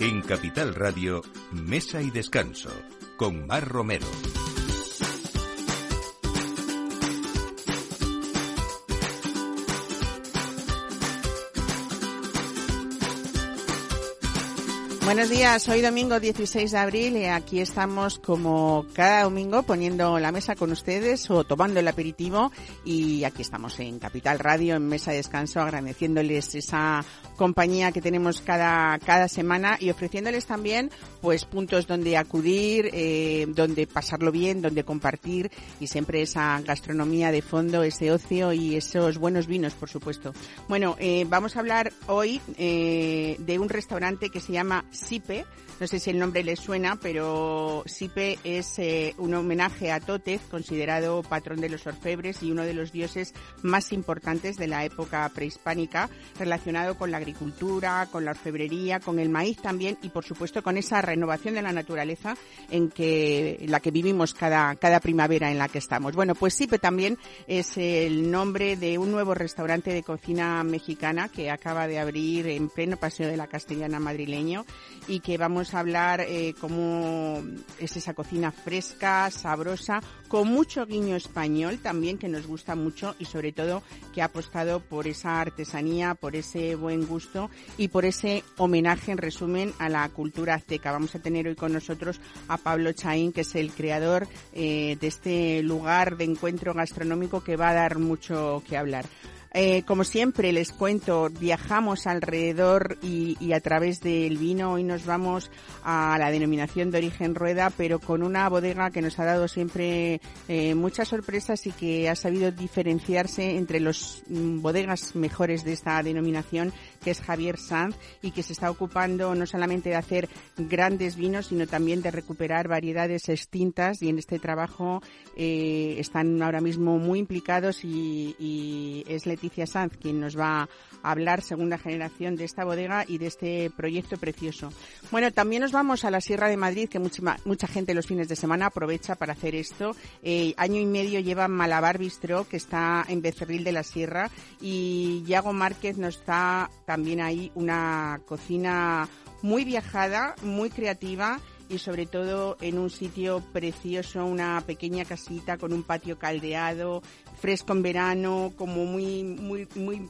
En Capital Radio, Mesa y Descanso, con Mar Romero. Buenos días, hoy domingo 16 de abril y aquí estamos como cada domingo poniendo la mesa con ustedes o tomando el aperitivo y aquí estamos en Capital Radio en Mesa de Descanso agradeciéndoles esa compañía que tenemos cada, cada semana y ofreciéndoles también pues puntos donde acudir, eh, donde pasarlo bien, donde compartir y siempre esa gastronomía de fondo, ese ocio y esos buenos vinos, por supuesto. Bueno, eh, vamos a hablar hoy eh, de un restaurante que se llama Sipe. No sé si el nombre les suena, pero Sipe es eh, un homenaje a Tótez, considerado patrón de los orfebres y uno de los dioses más importantes de la época prehispánica, relacionado con la agricultura, con la orfebrería, con el maíz también y por supuesto con esa renovación de la naturaleza en que la que vivimos cada cada primavera en la que estamos. Bueno, pues Sipe también es el nombre de un nuevo restaurante de cocina mexicana que acaba de abrir en pleno paseo de la Castellana madrileño y que vamos a hablar eh, cómo es esa cocina fresca, sabrosa, con mucho guiño español también que nos gusta mucho y sobre todo que ha apostado por esa artesanía, por ese buen gusto y por ese homenaje en resumen a la cultura azteca. Vamos a tener hoy con nosotros a Pablo Chaín, que es el creador eh, de este lugar de encuentro gastronómico que va a dar mucho que hablar. Eh, como siempre les cuento, viajamos alrededor y, a través del vino. Hoy nos vamos a la denominación de origen rueda, pero con una bodega que nos ha dado siempre eh, muchas sorpresas y que ha sabido diferenciarse entre los mm, bodegas mejores de esta denominación, que es Javier Sanz, y que se está ocupando no solamente de hacer grandes vinos, sino también de recuperar variedades extintas. Y en este trabajo eh, están ahora mismo muy implicados y, es Leticia Sanz quien nos va a hablar, segunda generación, de esta bodega y de este proyecto precioso. Bueno, también nos vamos a la Sierra de Madrid, que mucha, mucha gente los fines de semana aprovecha para hacer esto. Eh, año y medio lleva Malabar Bistro, que está en Becerril de la Sierra, y Yago Márquez nos da también ahí una cocina muy viajada, muy creativa y sobre todo en un sitio precioso, una pequeña casita con un patio caldeado, fresco en verano, como muy muy muy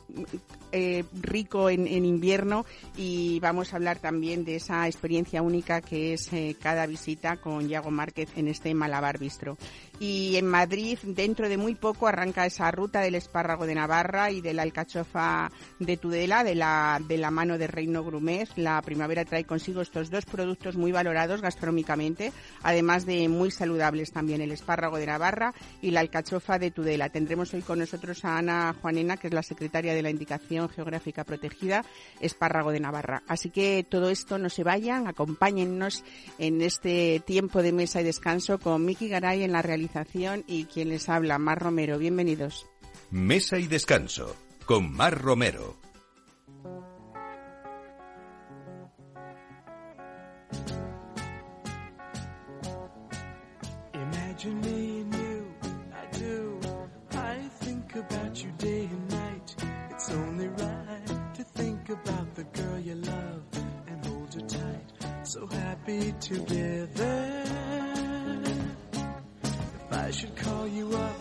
eh, rico en, invierno y vamos a hablar también de esa experiencia única que es eh, cada visita con Yago Márquez en este Malabar Bistro. Y en Madrid, dentro de muy poco, arranca esa ruta del espárrago de Navarra y de la alcachofa de Tudela, de la, de la mano de Reino Grumez. La primavera trae consigo estos dos productos muy valorados gastronómicamente, además de muy saludables también, el espárrago de Navarra y la alcachofa de Tudela. Tendremos hoy con nosotros a Ana Juanena, que es la secretaria de la Indicación Geográfica Protegida, espárrago de Navarra. Así que todo esto no se vayan, acompáñennos en este tiempo de mesa y descanso con Miki Garay en la realización y quien les habla, Mar Romero. Bienvenidos. Mesa y descanso con Mar Romero. Imagine me and you, I do. I think about you day and night. It's only right to think about the girl you love and hold her tight. So happy together. I should call you up,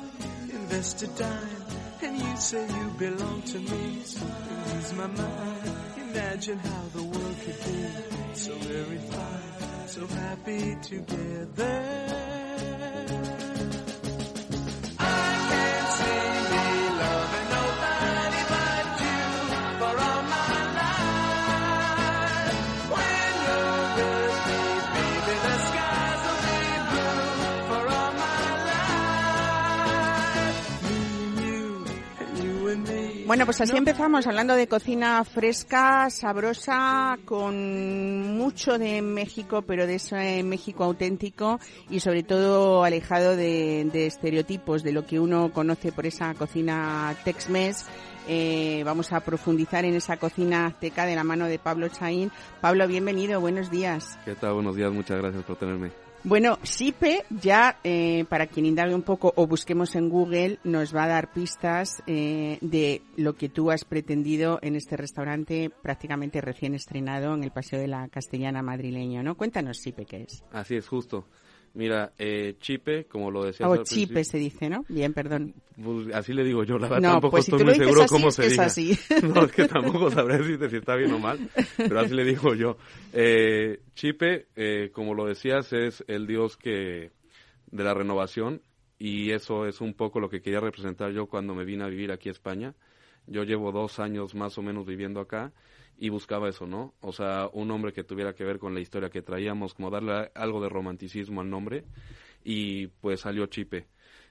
invest a dime, and you say you belong to me. So lose my mind. Imagine how the world could be so very fine, so happy together. Bueno, pues así empezamos hablando de cocina fresca, sabrosa, con mucho de México, pero de ese México auténtico y sobre todo alejado de, de estereotipos, de lo que uno conoce por esa cocina Tex-Mex. Eh, vamos a profundizar en esa cocina azteca de la mano de Pablo Chaín. Pablo, bienvenido, buenos días. ¿Qué tal? Buenos días, muchas gracias por tenerme. Bueno, Sipe ya, eh, para quien indague un poco o busquemos en Google, nos va a dar pistas eh, de lo que tú has pretendido en este restaurante prácticamente recién estrenado en el Paseo de la Castellana madrileño, ¿no? Cuéntanos, Sipe, ¿qué es? Así es, justo. Mira, eh, Chipe, como lo decías O Oh, Chipe se dice, ¿no? Bien, perdón. Pues, así le digo yo, la verdad No, tampoco pues si estoy muy seguro así, cómo es se es diga. así. No, es que tampoco sabré decirte si está bien o mal, pero así le digo yo. Eh, Chipe, eh, como lo decías, es el dios que de la renovación y eso es un poco lo que quería representar yo cuando me vine a vivir aquí a España. Yo llevo dos años más o menos viviendo acá y buscaba eso, ¿no? O sea, un nombre que tuviera que ver con la historia que traíamos, como darle algo de romanticismo al nombre y pues salió Chipe.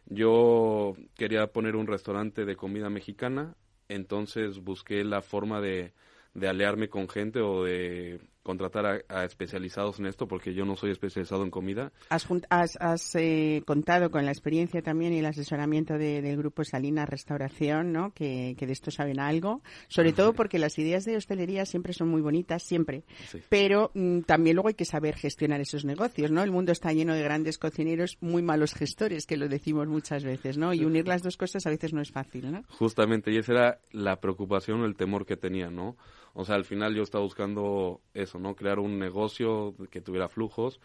Yo quería poner un restaurante de comida mexicana, entonces busqué la forma de, de aliarme con gente o de contratar a, a especializados en esto, porque yo no soy especializado en comida. Has, has, has, eh, contado con la experiencia también y el asesoramiento de- del grupo Salina Restauración, ¿no? Que, que de esto saben algo. Sobre todo porque las ideas de hostelería siempre son muy bonitas, siempre. Sí. Pero mm, también luego hay que saber gestionar esos negocios, ¿no? El mundo está lleno de grandes cocineros, muy malos gestores, que lo decimos muchas veces, ¿no? Y unir las dos cosas a veces no es fácil, ¿no? Justamente, y esa era la preocupación o el temor que tenía, ¿no? O sea, al final yo estaba buscando eso, ¿no? Crear un negocio que tuviera flujos,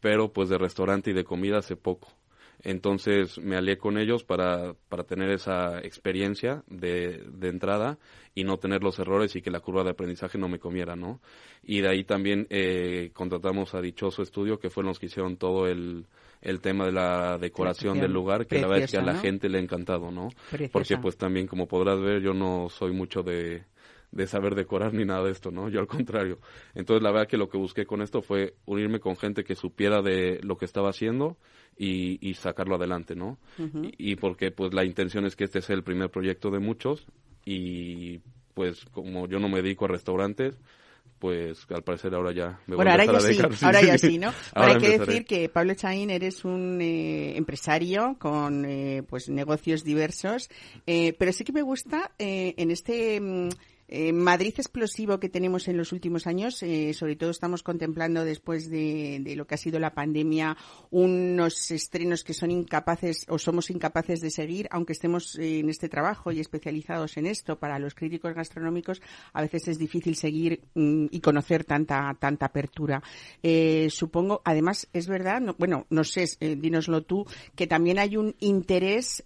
pero pues de restaurante y de comida hace poco. Entonces me alié con ellos para, para tener esa experiencia de, de entrada y no tener los errores y que la curva de aprendizaje no me comiera, ¿no? Y de ahí también eh, contratamos a Dichoso Estudio, que fueron los que hicieron todo el, el tema de la decoración del lugar, que la verdad es que a la gente le ha encantado, ¿no? Preciosa. Porque pues también, como podrás ver, yo no soy mucho de, de saber decorar ni nada de esto, ¿no? Yo al contrario. Entonces, la verdad que lo que busqué con esto fue unirme con gente que supiera de lo que estaba haciendo y, y sacarlo adelante, ¿no? y, y porque pues la intención es que este sea el primer proyecto de muchos y pues como yo no me dedico a restaurantes, pues al parecer ahora ya me voy Bueno, a ahora ya a sí, dedicar. ahora ya sí, ¿no? Ahora hay que empezaré. decir que Pablo Chaín eres un eh, empresario con eh, pues negocios diversos, eh, pero sí que me gusta eh, en este mm, eh, Madrid explosivo que tenemos en los últimos años, eh, sobre todo estamos contemplando después de, lo que ha sido la pandemia unos estrenos que son incapaces o somos incapaces de seguir, aunque estemos eh, en este trabajo y especializados en esto para los críticos gastronómicos, a veces es difícil seguir mm, y conocer tanta tanta apertura. Eh, supongo, además es verdad, no- bueno, no sé, eh, dínoslo tú, que también hay un interés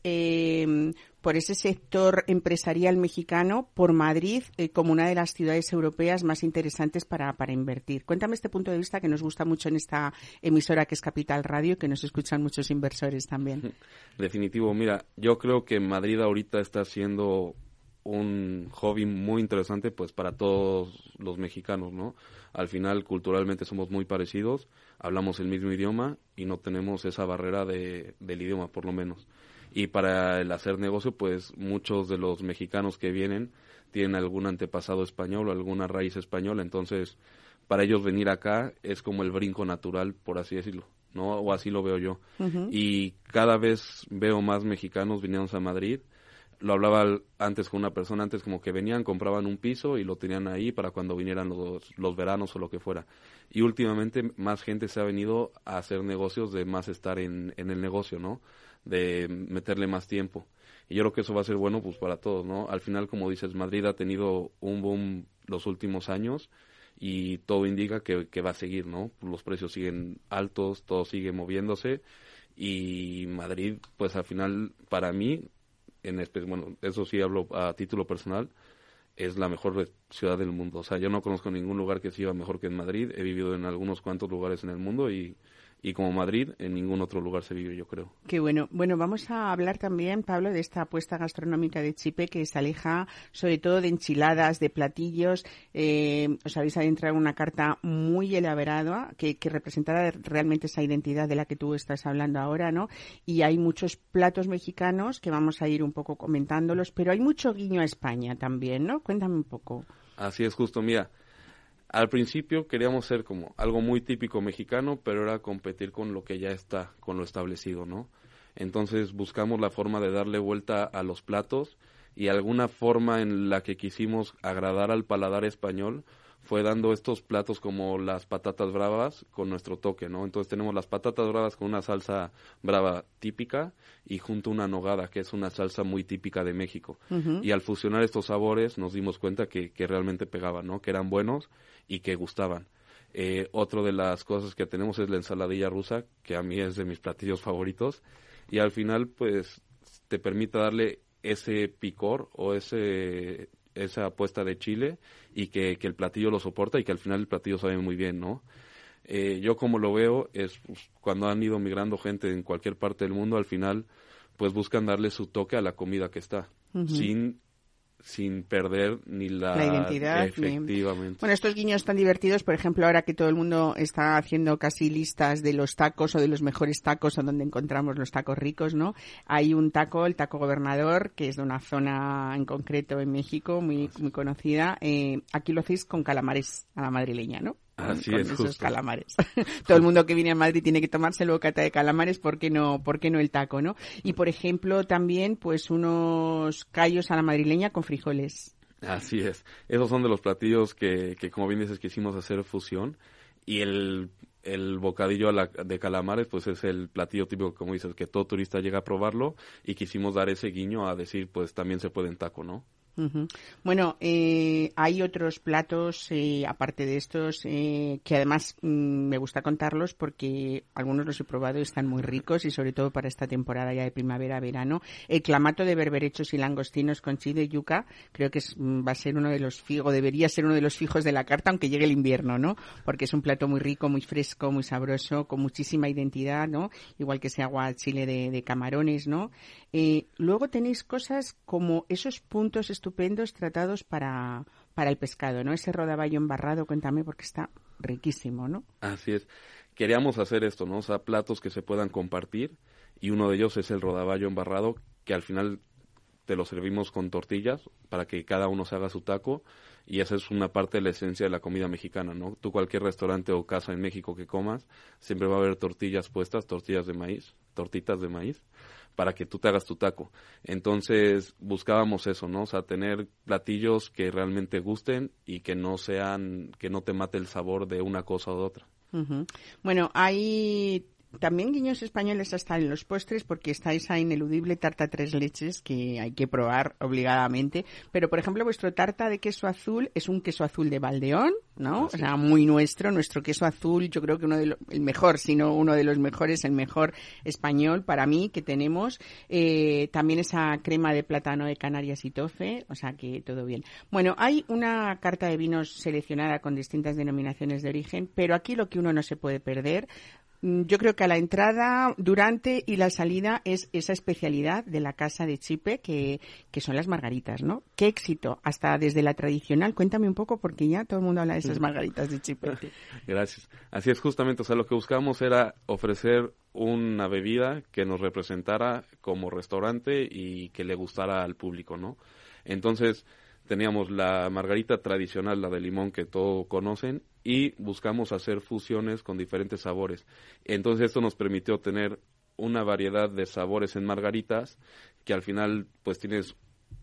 por ese sector empresarial mexicano por Madrid eh, como una de las ciudades europeas más interesantes para, para invertir. Cuéntame este punto de vista que nos gusta mucho en esta emisora que es Capital Radio, que nos escuchan muchos inversores también. Definitivo, mira, yo creo que Madrid ahorita está siendo un hobby muy interesante pues para todos los mexicanos, ¿no? Al final culturalmente somos muy parecidos, hablamos el mismo idioma y no tenemos esa barrera de, del idioma por lo menos. Y para el hacer negocio pues muchos de los mexicanos que vienen tienen algún antepasado español o alguna raíz española, entonces para ellos venir acá es como el brinco natural, por así decirlo, ¿no? O así lo veo yo. Y cada vez veo más mexicanos viniendo a Madrid. Lo hablaba antes con una persona, antes como que venían, compraban un piso y lo tenían ahí para cuando vinieran los, los veranos o lo que fuera. Y últimamente más gente se ha venido a hacer negocios de más estar en, en el negocio, ¿no? De meterle más tiempo. Y yo creo que eso va a ser bueno pues para todos, ¿no? Al final, como dices, Madrid ha tenido un boom los últimos años y todo indica que, que va a seguir, ¿no? Los precios siguen altos, todo sigue moviéndose y Madrid, pues al final, para mí, en bueno, eso sí hablo a título personal, es la mejor ciudad del mundo. O sea, yo no conozco ningún lugar que siga mejor que en Madrid. He vivido en algunos cuantos lugares en el mundo y, y como Madrid, en ningún otro lugar se vive, yo creo. Qué bueno. Bueno, vamos a hablar también, Pablo, de esta apuesta gastronómica de Chipe que se aleja sobre todo de enchiladas, de platillos. Eh, os habéis adentrado en una carta muy elaborada que, que representará realmente esa identidad de la que tú estás hablando ahora, ¿no? Y hay muchos platos mexicanos que vamos a ir un poco comentándolos, pero hay mucho guiño a España también, ¿no? Cuéntame un poco. Así es, justo. Mira, al principio queríamos ser como algo muy típico mexicano, pero era competir con lo que ya está, con lo establecido, ¿no? Entonces buscamos la forma de darle vuelta a los platos y alguna forma en la que quisimos agradar al paladar español fue dando estos platos como las patatas bravas con nuestro toque, ¿no? Entonces tenemos las patatas bravas con una salsa brava típica y junto una nogada, que es una salsa muy típica de México. Y al fusionar estos sabores nos dimos cuenta que, que realmente pegaban, ¿no? Que eran buenos y que gustaban. Eh, otro de las cosas que tenemos es la ensaladilla rusa, que a mí es de mis platillos favoritos. Y al final, pues, te permite darle ese picor o ese esa apuesta de chile y que, que el platillo lo soporta y que al final el platillo sabe muy bien, ¿no? Eh, yo como lo veo es pues, cuando han ido migrando gente en cualquier parte del mundo, al final pues buscan darle su toque a la comida que está, sin sin perder ni la, La identidad, ni- efectivamente. Bueno, estos guiños tan divertidos, por ejemplo, ahora que todo el mundo está haciendo casi listas de los tacos o de los mejores tacos o donde encontramos los tacos ricos, ¿no? Hay un taco, el taco gobernador, que es de una zona en concreto en México muy, muy conocida. Eh, aquí lo hacéis con calamares a la madrileña, ¿no? Con- Así con es, esos justo. calamares. todo el mundo que viene a Madrid tiene que tomarse el bocata de calamares, ¿por qué no, por qué no el taco, no? Y, por ejemplo, también, pues, unos callos a la madrileña con frijoles. Así es. Esos son de los platillos que, que como bien dices, quisimos hacer fusión. Y el, el bocadillo a la- de calamares, pues es el platillo típico, como dices, que todo turista llega a probarlo. Y quisimos dar ese guiño a decir, pues también se puede en taco, ¿no? Bueno, eh, hay otros platos, eh, aparte de estos, eh, que además mm, me gusta contarlos porque algunos los he probado y están muy ricos y sobre todo para esta temporada ya de primavera-verano. El clamato de berberechos y langostinos con chile yuca creo que es, mm, va a ser uno de los fijos, debería ser uno de los fijos de la carta aunque llegue el invierno, ¿no? Porque es un plato muy rico, muy fresco, muy sabroso, con muchísima identidad, ¿no? Igual que ese agua chile de, de camarones, ¿no? Eh, luego tenéis cosas como esos puntos estupendos tratados para, para el pescado, ¿no? Ese rodaballo embarrado, cuéntame porque está riquísimo, ¿no? Así es. Queríamos hacer esto, ¿no? O sea, platos que se puedan compartir. Y uno de ellos es el rodaballo embarrado, que al final te lo servimos con tortillas para que cada uno se haga su taco. Y esa es una parte de la esencia de la comida mexicana, ¿no? Tú cualquier restaurante o casa en México que comas, siempre va a haber tortillas puestas, tortillas de maíz, tortitas de maíz, para que tú te hagas tu taco. Entonces buscábamos eso, ¿no? O sea, tener platillos que realmente gusten y que no sean, que no te mate el sabor de una cosa o de otra. Bueno, hay también guiños españoles hasta en los postres porque está esa ineludible tarta tres leches que hay que probar obligadamente. Pero, por ejemplo, vuestro tarta de queso azul es un queso azul de Valdeón, ¿no? O sea, muy nuestro. Nuestro queso azul, yo creo que uno de los, el mejor, si no uno de los mejores, el mejor español para mí que tenemos. Eh, también esa crema de plátano de Canarias y tofe, o sea que todo bien. Bueno, hay una carta de vinos seleccionada con distintas denominaciones de origen, pero aquí lo que uno no se puede perder Yo creo que a la entrada, durante y la salida es esa especialidad de la casa de Chipe que, que son las margaritas, ¿no? Qué éxito, hasta desde la tradicional. Cuéntame un poco porque ya todo el mundo habla de esas margaritas de Chipe. Gracias. Así es justamente, o sea, lo que buscábamos era ofrecer una bebida que nos representara como restaurante y que le gustara al público, ¿no? Entonces, teníamos la margarita tradicional, la de limón que todos conocen, y buscamos hacer fusiones con diferentes sabores. Entonces, esto nos permitió tener una variedad de sabores en margaritas que al final pues tienes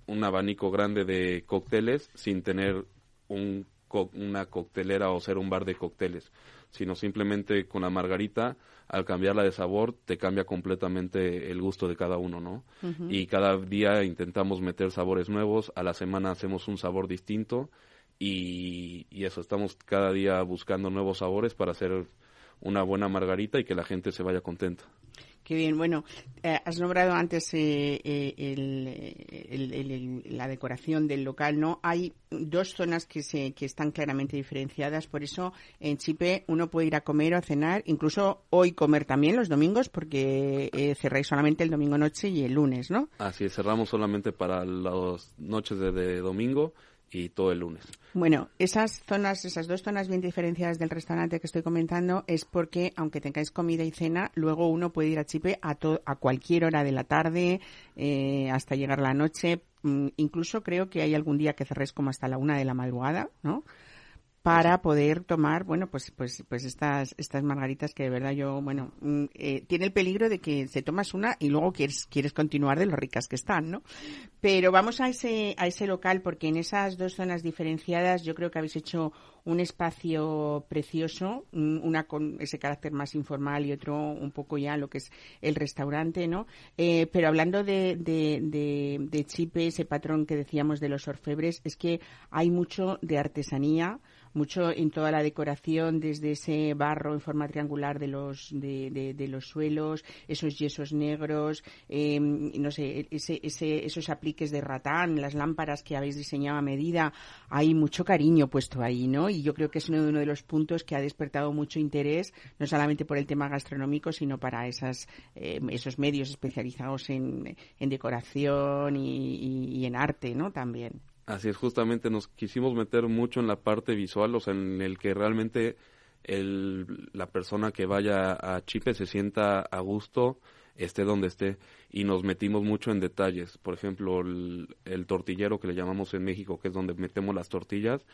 un abanico grande de cócteles sin tener un co- una coctelera o ser un bar de cócteles, sino simplemente con la margarita, al cambiarla de sabor, te cambia completamente el gusto de cada uno, ¿no? Y cada día intentamos meter sabores nuevos, a la semana hacemos un sabor distinto y, y eso, estamos cada día buscando nuevos sabores para hacer una buena margarita y que la gente se vaya contenta. Qué bien, bueno, eh, has nombrado antes eh, eh, el- el- la decoración del local, ¿no? Hay dos zonas que, se, que están claramente diferenciadas, por eso en Chipe uno puede ir a comer o a cenar, incluso hoy comer también los domingos, porque eh, cerráis solamente el domingo noche y el lunes, ¿no? Así es, cerramos solamente para las noches de, de domingo y todo el lunes. Bueno, esas zonas, esas dos zonas bien diferenciadas del restaurante que estoy comentando es porque, aunque tengáis comida y cena, luego uno puede ir a Chipe a, to- a cualquier hora de la tarde eh, hasta llegar la noche. Mm, incluso creo que hay algún día que cerréis como hasta la una de la madrugada, ¿no? Para poder tomar, bueno, pues, pues, pues estas, estas margaritas que de verdad yo, bueno, mm, eh, tiene el peligro de que se tomas una y luego quieres, quieres continuar de lo ricas que están, ¿no? Pero vamos a ese, a ese local porque en esas dos zonas diferenciadas yo creo que habéis hecho un espacio precioso, un- una con ese carácter más informal y otro un poco ya lo que es el restaurante, ¿no? Eh, pero hablando de, de Chipe, ese patrón que decíamos de los orfebres, es que hay mucho de artesanía, mucho en toda la decoración, desde ese barro en forma triangular de los de, de- de los suelos, esos yesos negros, eh, no sé, ese, ese- esos apliques de ratán, las lámparas que habéis diseñado a medida, hay mucho cariño puesto ahí, ¿no? Y yo creo que es uno uno de los puntos que ha despertado mucho interés, no solamente por el tema gastronómico, sino para esas, eh, esos medios especializados en, en decoración y, y- y en arte, ¿no? También. Así es, justamente nos quisimos meter mucho en la parte visual, o sea, en el que realmente el, la persona que vaya a Chipe se sienta a gusto, esté donde esté, y nos metimos mucho en detalles. Por ejemplo, el, el tortillero que le llamamos en México, que es donde metemos las tortillas,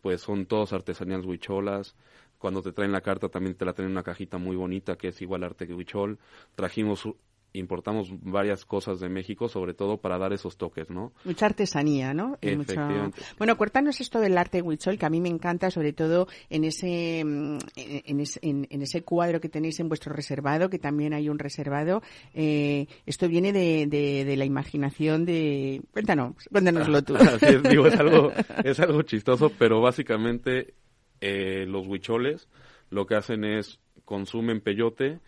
pues son todos artesanías huicholas. Cuando te traen la carta también te la traen en una cajita muy bonita que es igual arte que huichol. Trajimos, importamos varias cosas de México, sobre todo para dar esos toques, ¿no? Mucha artesanía, ¿no? Mucho-. Bueno, cuéntanos esto del arte huichol, que a mí me encanta, sobre todo en ese, mm, en, en ese, en- en ese cuadro que tenéis en vuestro reservado, que también hay un reservado. Eh, esto viene de, de, de la imaginación de... Cuéntanos, cuéntanoslo tú. Así es, digo, es algo, es algo chistoso, pero básicamente eh, los huicholes lo que hacen es consumen peyote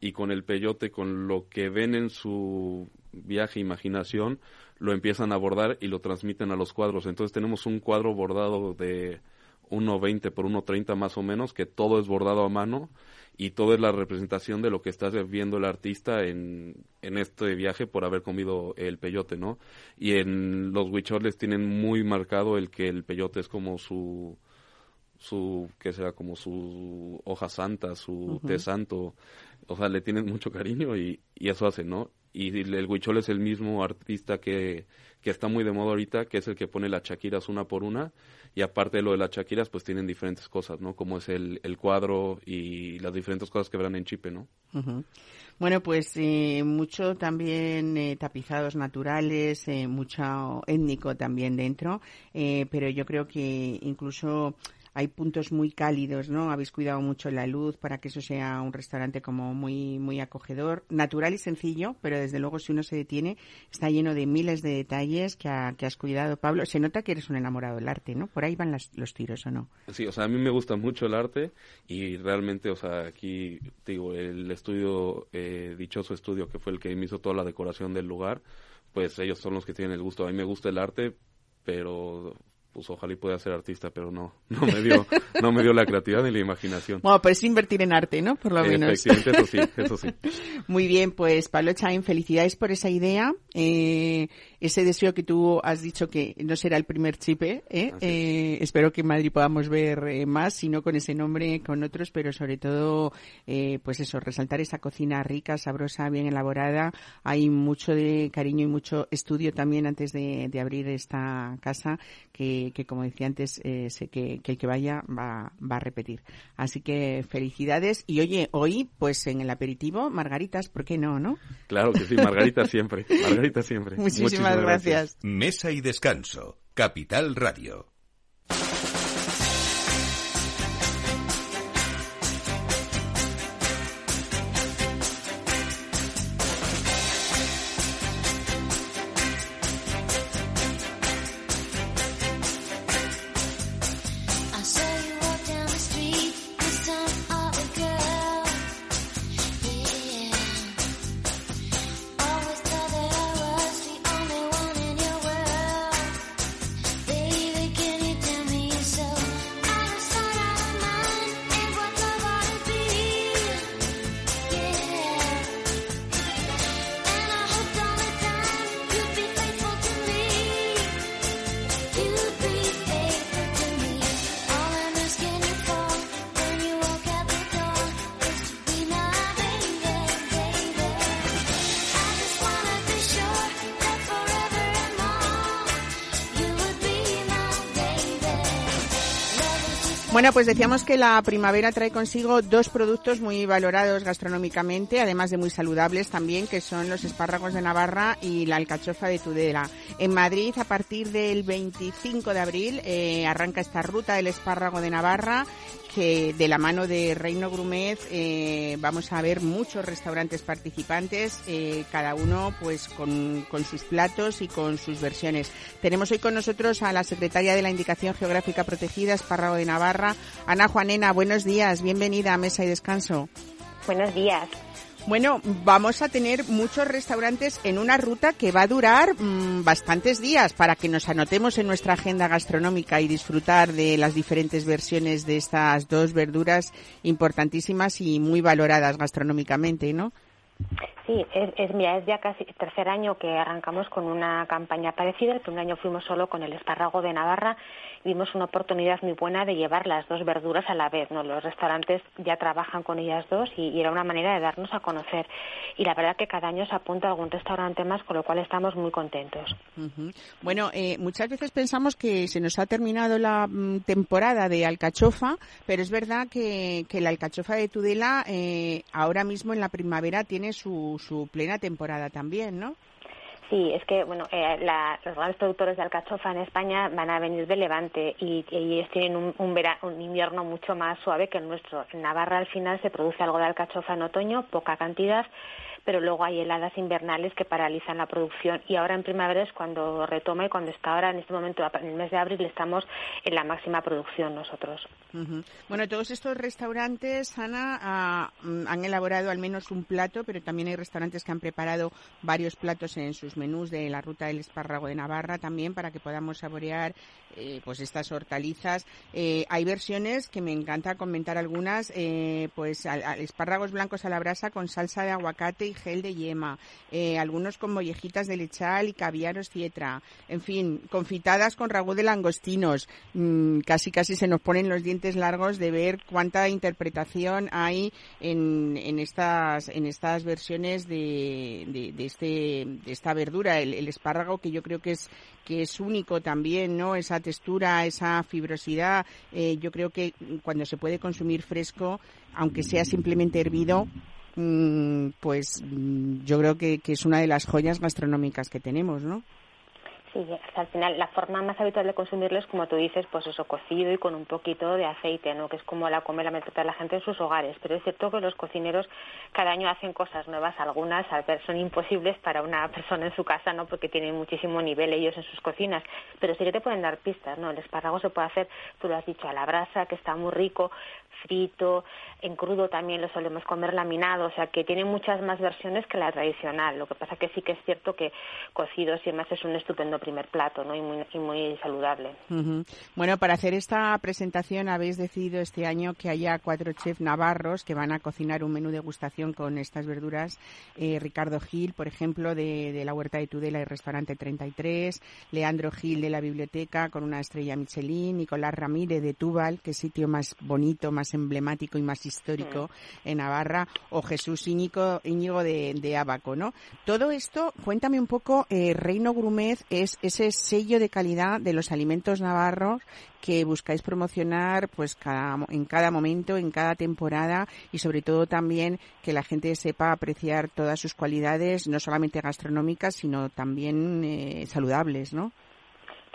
y con el peyote, con lo que ven en su viaje imaginación, lo empiezan a bordar y lo transmiten a los cuadros. Entonces tenemos un cuadro bordado de 1.20 por 1.30 más o menos, que todo es bordado a mano y todo es la representación de lo que está viendo el artista en, en este viaje por haber comido el peyote, ¿no? Y en los huicholes tienen muy marcado el que el peyote es como su su que será como su hoja santa, su té santo, o sea, le tienen mucho cariño y, y eso hace, ¿no? Y el huichol es el mismo artista que, que está muy de moda ahorita, que es el que pone las chaquiras una por una, y aparte de lo de las chaquiras, pues tienen diferentes cosas, ¿no? Como es el, el cuadro y las diferentes cosas que verán en Chipe, ¿no? Ujú. Bueno, pues eh, mucho también eh, tapizados naturales, eh, mucho étnico también dentro, eh, pero yo creo que incluso hay puntos muy cálidos, ¿no? Habéis cuidado mucho la luz para que eso sea un restaurante como muy muy acogedor, natural y sencillo, pero desde luego si uno se detiene está lleno de miles de detalles que, ha- que has cuidado, Pablo. Se nota que eres un enamorado del arte, ¿no? Por ahí van las- los tiros, ¿o no? Sí, o sea, a mí me gusta mucho el arte y realmente, o sea, aquí, digo, el estudio, eh, dichoso estudio que fue el que me hizo toda la decoración del lugar, pues ellos son los que tienen el gusto. A mí me gusta el arte, pero pues ojalá y pueda ser artista, pero no, no me dio, no me dio la creatividad ni la imaginación. Bueno, pues invertir en arte, ¿no? Por lo menos. Efectivamente, eso sí, eso sí. Muy bien, pues Pablo Chain, felicidades por esa idea, eh, ese deseo que tú has dicho que no será el primer chipe, ¿eh? Eh, espero que en Madrid podamos ver eh, más, si no con ese nombre, con otros, pero sobre todo, eh, pues eso, resaltar esa cocina rica, sabrosa, bien elaborada. Hay mucho de cariño y mucho estudio también antes de, de abrir esta casa, que, que como decía antes, eh, sé que, que el que vaya va, va a repetir. Así que felicidades. Y oye, hoy, pues en el aperitivo, margaritas, ¿por qué no, no? Claro que sí, Margarita siempre, Margarita siempre. Muchísimas, gracias. Mesa y descanso. Capital Radio. Bueno, pues decíamos que la primavera trae consigo dos productos muy valorados gastronómicamente, además de muy saludables también, que son los espárragos de Navarra y la alcachofa de Tudela. En Madrid, a partir del 25 de abril, eh, arranca esta ruta del espárrago de Navarra que de la mano de Reino Grumet eh, vamos a ver muchos restaurantes participantes, eh, cada uno pues con, con sus platos y con sus versiones. Tenemos hoy con nosotros a la secretaria de la Indicación Geográfica Protegida, Espárrago de Navarra, Ana Juanena. Buenos días, bienvenida a Mesa y Descanso. Buenos días. Bueno, vamos a tener muchos restaurantes en una ruta que va a durar mm, bastantes días para que nos anotemos en nuestra agenda gastronómica y disfrutar de las diferentes versiones de estas dos verduras importantísimas y muy valoradas gastronómicamente, ¿no? Sí, es, es, mira, es ya casi tercer año que arrancamos con una campaña parecida. El primer año fuimos solo con el espárrago de Navarra y vimos una oportunidad muy buena de llevar las dos verduras a la vez. ¿no? Los restaurantes ya trabajan con ellas dos y, era una manera de darnos a conocer. Y la verdad que cada año se apunta algún restaurante más, con lo cual estamos muy contentos. Bueno, eh, muchas veces pensamos que se nos ha terminado la mm, temporada de alcachofa, pero es verdad que, que la alcachofa de Tudela eh, ahora mismo en la primavera tiene su, su plena temporada también, ¿no? Sí, es que bueno, eh, la, los grandes productores de alcachofa en España van a venir de Levante y, ellos tienen un, un, vera- un invierno mucho más suave que el nuestro. En Navarra al final se produce algo de alcachofa en otoño, poca cantidad, pero luego hay heladas invernales que paralizan la producción y ahora en primavera es cuando retoma y cuando está ahora en este momento, en el mes de abril, estamos en la máxima producción nosotros. Bueno, todos estos restaurantes, Ana, mm, han elaborado al menos un plato, pero también hay restaurantes que han preparado varios platos en sus menús de la ruta del espárrago de Navarra también para que podamos saborear eh, pues estas hortalizas. Eh, hay versiones que me encanta comentar algunas, eh, pues espárragos blancos a la brasa con salsa de aguacate gel de yema, eh, algunos con mollejitas de lechal y caviar cietra, en fin, confitadas con ragú de langostinos. Mm, casi casi se nos ponen los dientes largos de ver cuánta interpretación hay en, estas en estas versiones de, este de esta verdura, el, espárrago que yo creo que es que es único también, ¿no? Esa textura, esa fibrosidad. Eh, yo creo que cuando se puede consumir fresco, aunque sea simplemente hervido, pues mm, yo creo que, que es una de las joyas gastronómicas que tenemos, ¿no? Sí, hasta al final la forma más habitual de consumirlo es como tú dices, pues eso cocido y con un poquito de aceite, ¿no? Que es como la come la mayoría de la gente en sus hogares. Pero es cierto que los cocineros cada año hacen cosas nuevas, algunas al ver son imposibles para una persona en su casa, ¿no? Porque tienen muchísimo nivel ellos en sus cocinas. Pero sí que te pueden dar pistas, ¿no? El espárrago se puede hacer, tú lo has dicho, a la brasa, que está muy rico, frito, en crudo también lo solemos comer laminado, o sea que tiene muchas más versiones que la tradicional. Lo que pasa que sí que es cierto que cocidos y demás es un estupendo primer plato, ¿no? Y muy, y muy saludable. Ujú. Bueno, para hacer esta presentación habéis decidido este año que haya cuatro chefs navarros que van a cocinar un menú de gustación con estas verduras. Eh, Ricardo Gil, por ejemplo, de, de la Huerta de Tudela y Restaurante 33. Leandro Gil de la Biblioteca con una estrella Michelin. Nicolás Ramírez de Tubal, que sitio más bonito, más emblemático y más histórico en Navarra. O Jesús Íñigo, Íñigo de, de Abaco, ¿no? Todo esto, cuéntame un poco, eh, Reino Grumet es ese sello de calidad de los alimentos navarros que buscáis promocionar pues cada, en cada momento, en cada temporada y sobre todo también que la gente sepa apreciar todas sus cualidades, no solamente gastronómicas, sino también eh, saludables, ¿no?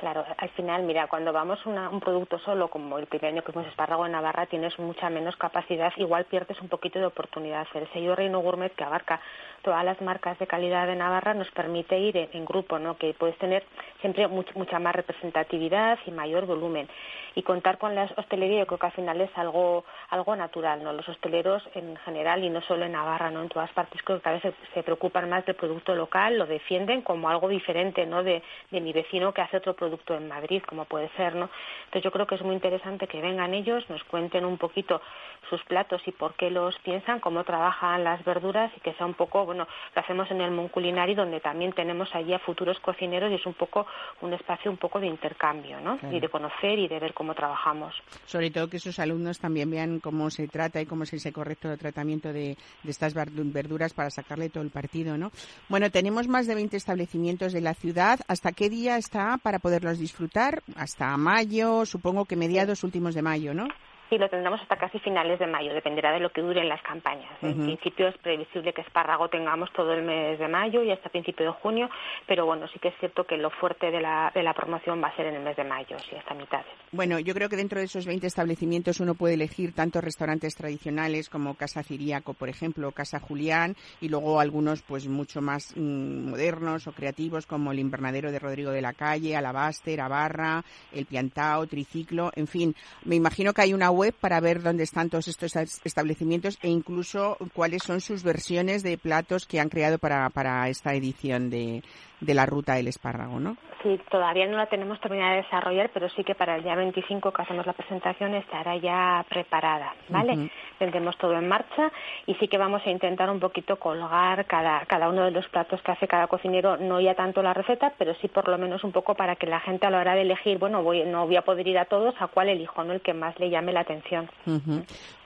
Claro, al final, mira, cuando vamos una, un producto solo, como el primer año que fuimos espárrago en Navarra, tienes mucha menos capacidad, igual pierdes un poquito de oportunidad. El sello Reino Gourmet, que abarca todas las marcas de calidad de Navarra, nos permite ir en, en grupo, ¿no? Que puedes tener siempre much- mucha más representatividad y mayor volumen. Y contar con la hostelería, yo creo que al final es algo, algo natural, ¿no? Los hosteleros en general, y no solo en Navarra, ¿no? En todas partes creo que a veces se preocupan más del producto local, lo defienden como algo diferente, ¿no? De, de mi vecino que hace otro producto en Madrid, como puede ser, ¿no? Entonces yo creo que es muy interesante que vengan ellos, nos cuenten un poquito sus platos y por qué los piensan, cómo trabajan las verduras y que sea un poco, bueno, lo hacemos en el Monculinari donde también tenemos allí a futuros cocineros y es un poco un espacio un poco de intercambio, ¿no? Claro. Y de conocer y de ver cómo trabajamos. Sobre todo que sus alumnos también vean cómo se trata y cómo es ese correcto tratamiento de, de estas verdu- verduras para sacarle todo el partido, ¿no? Bueno, tenemos más de 20 establecimientos de la ciudad. ¿Hasta qué día está para poderlos disfrutar? Hasta mayo, supongo que mediados últimos de mayo, ¿no? Sí, lo tendremos hasta casi finales de mayo, dependerá de lo que duren las campañas. En principio es previsible que espárrago tengamos todo el mes de mayo y hasta principio de junio, pero bueno, sí que es cierto que lo fuerte de la, de la promoción va a ser en el mes de mayo, sí, hasta mitades. Bueno, yo creo que dentro de esos 20 establecimientos uno puede elegir tanto restaurantes tradicionales como Casa Ciriaco, por ejemplo, Casa Julián, y luego algunos pues mucho más mm, modernos o creativos como el Invernadero de Rodrigo de la Calle, Alabaster, Abarra, El Piantao, Triciclo, en fin. Me imagino que hay una web para ver dónde están todos estos es- establecimientos e incluso cuáles son sus versiones de platos que han creado para, para esta edición de, de la ruta del espárrago, ¿no? Sí, todavía no la tenemos terminada de desarrollar, pero sí que para el día 25 que hacemos la presentación estará ya preparada, ¿vale? Tendremos todo en marcha y sí que vamos a intentar un poquito colgar cada, cada uno de los platos que hace cada cocinero, no ya tanto la receta, pero sí por lo menos un poco para que la gente a la hora de elegir, bueno, voy, no voy a poder ir a todos, a cuál elijo, ¿no? El que más le llame la atención.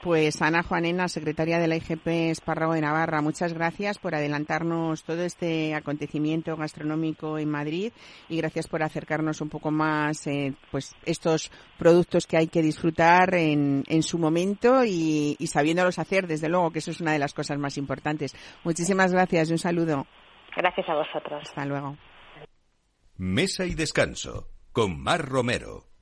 Pues Ana Juanena, secretaria de la IGP Espárrago de Navarra, muchas gracias por adelantarnos todo este acontecimiento gastronómico en Madrid y gracias por acercarnos un poco más eh, pues estos productos que hay que disfrutar en, en su momento y, y sabiéndolos hacer, desde luego que eso es una de las cosas más importantes. Muchísimas gracias y un saludo. Gracias a vosotros. Hasta luego. Mesa y descanso con Mar Romero.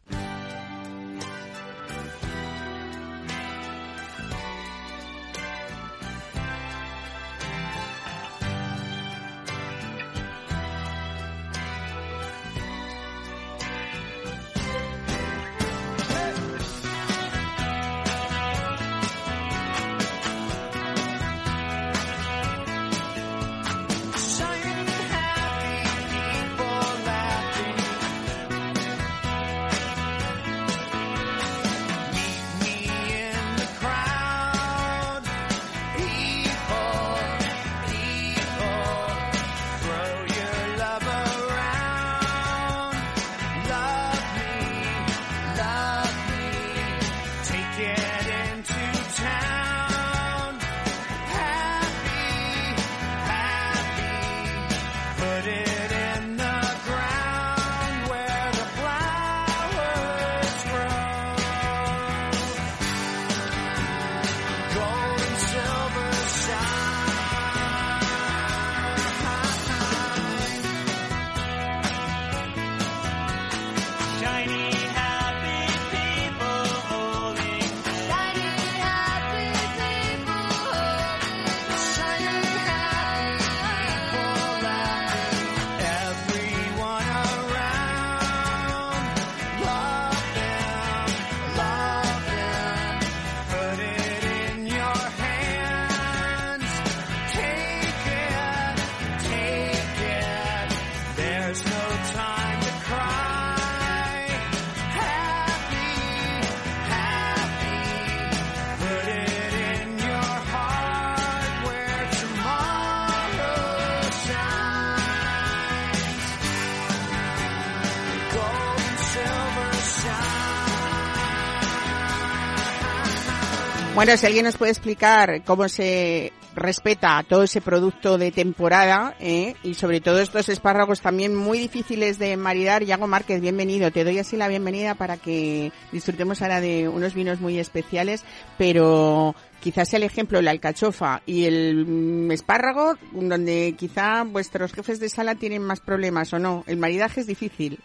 Bueno, si alguien nos puede explicar cómo se respeta todo ese producto de temporada ¿eh? y sobre todo estos espárragos también muy difíciles de maridar. Yago Márquez, bienvenido. Te doy así la bienvenida para que disfrutemos ahora de unos vinos muy especiales, pero quizás sea el ejemplo la alcachofa y el mm, espárrago, donde quizá vuestros jefes de sala tienen más problemas o no. El maridaje es difícil.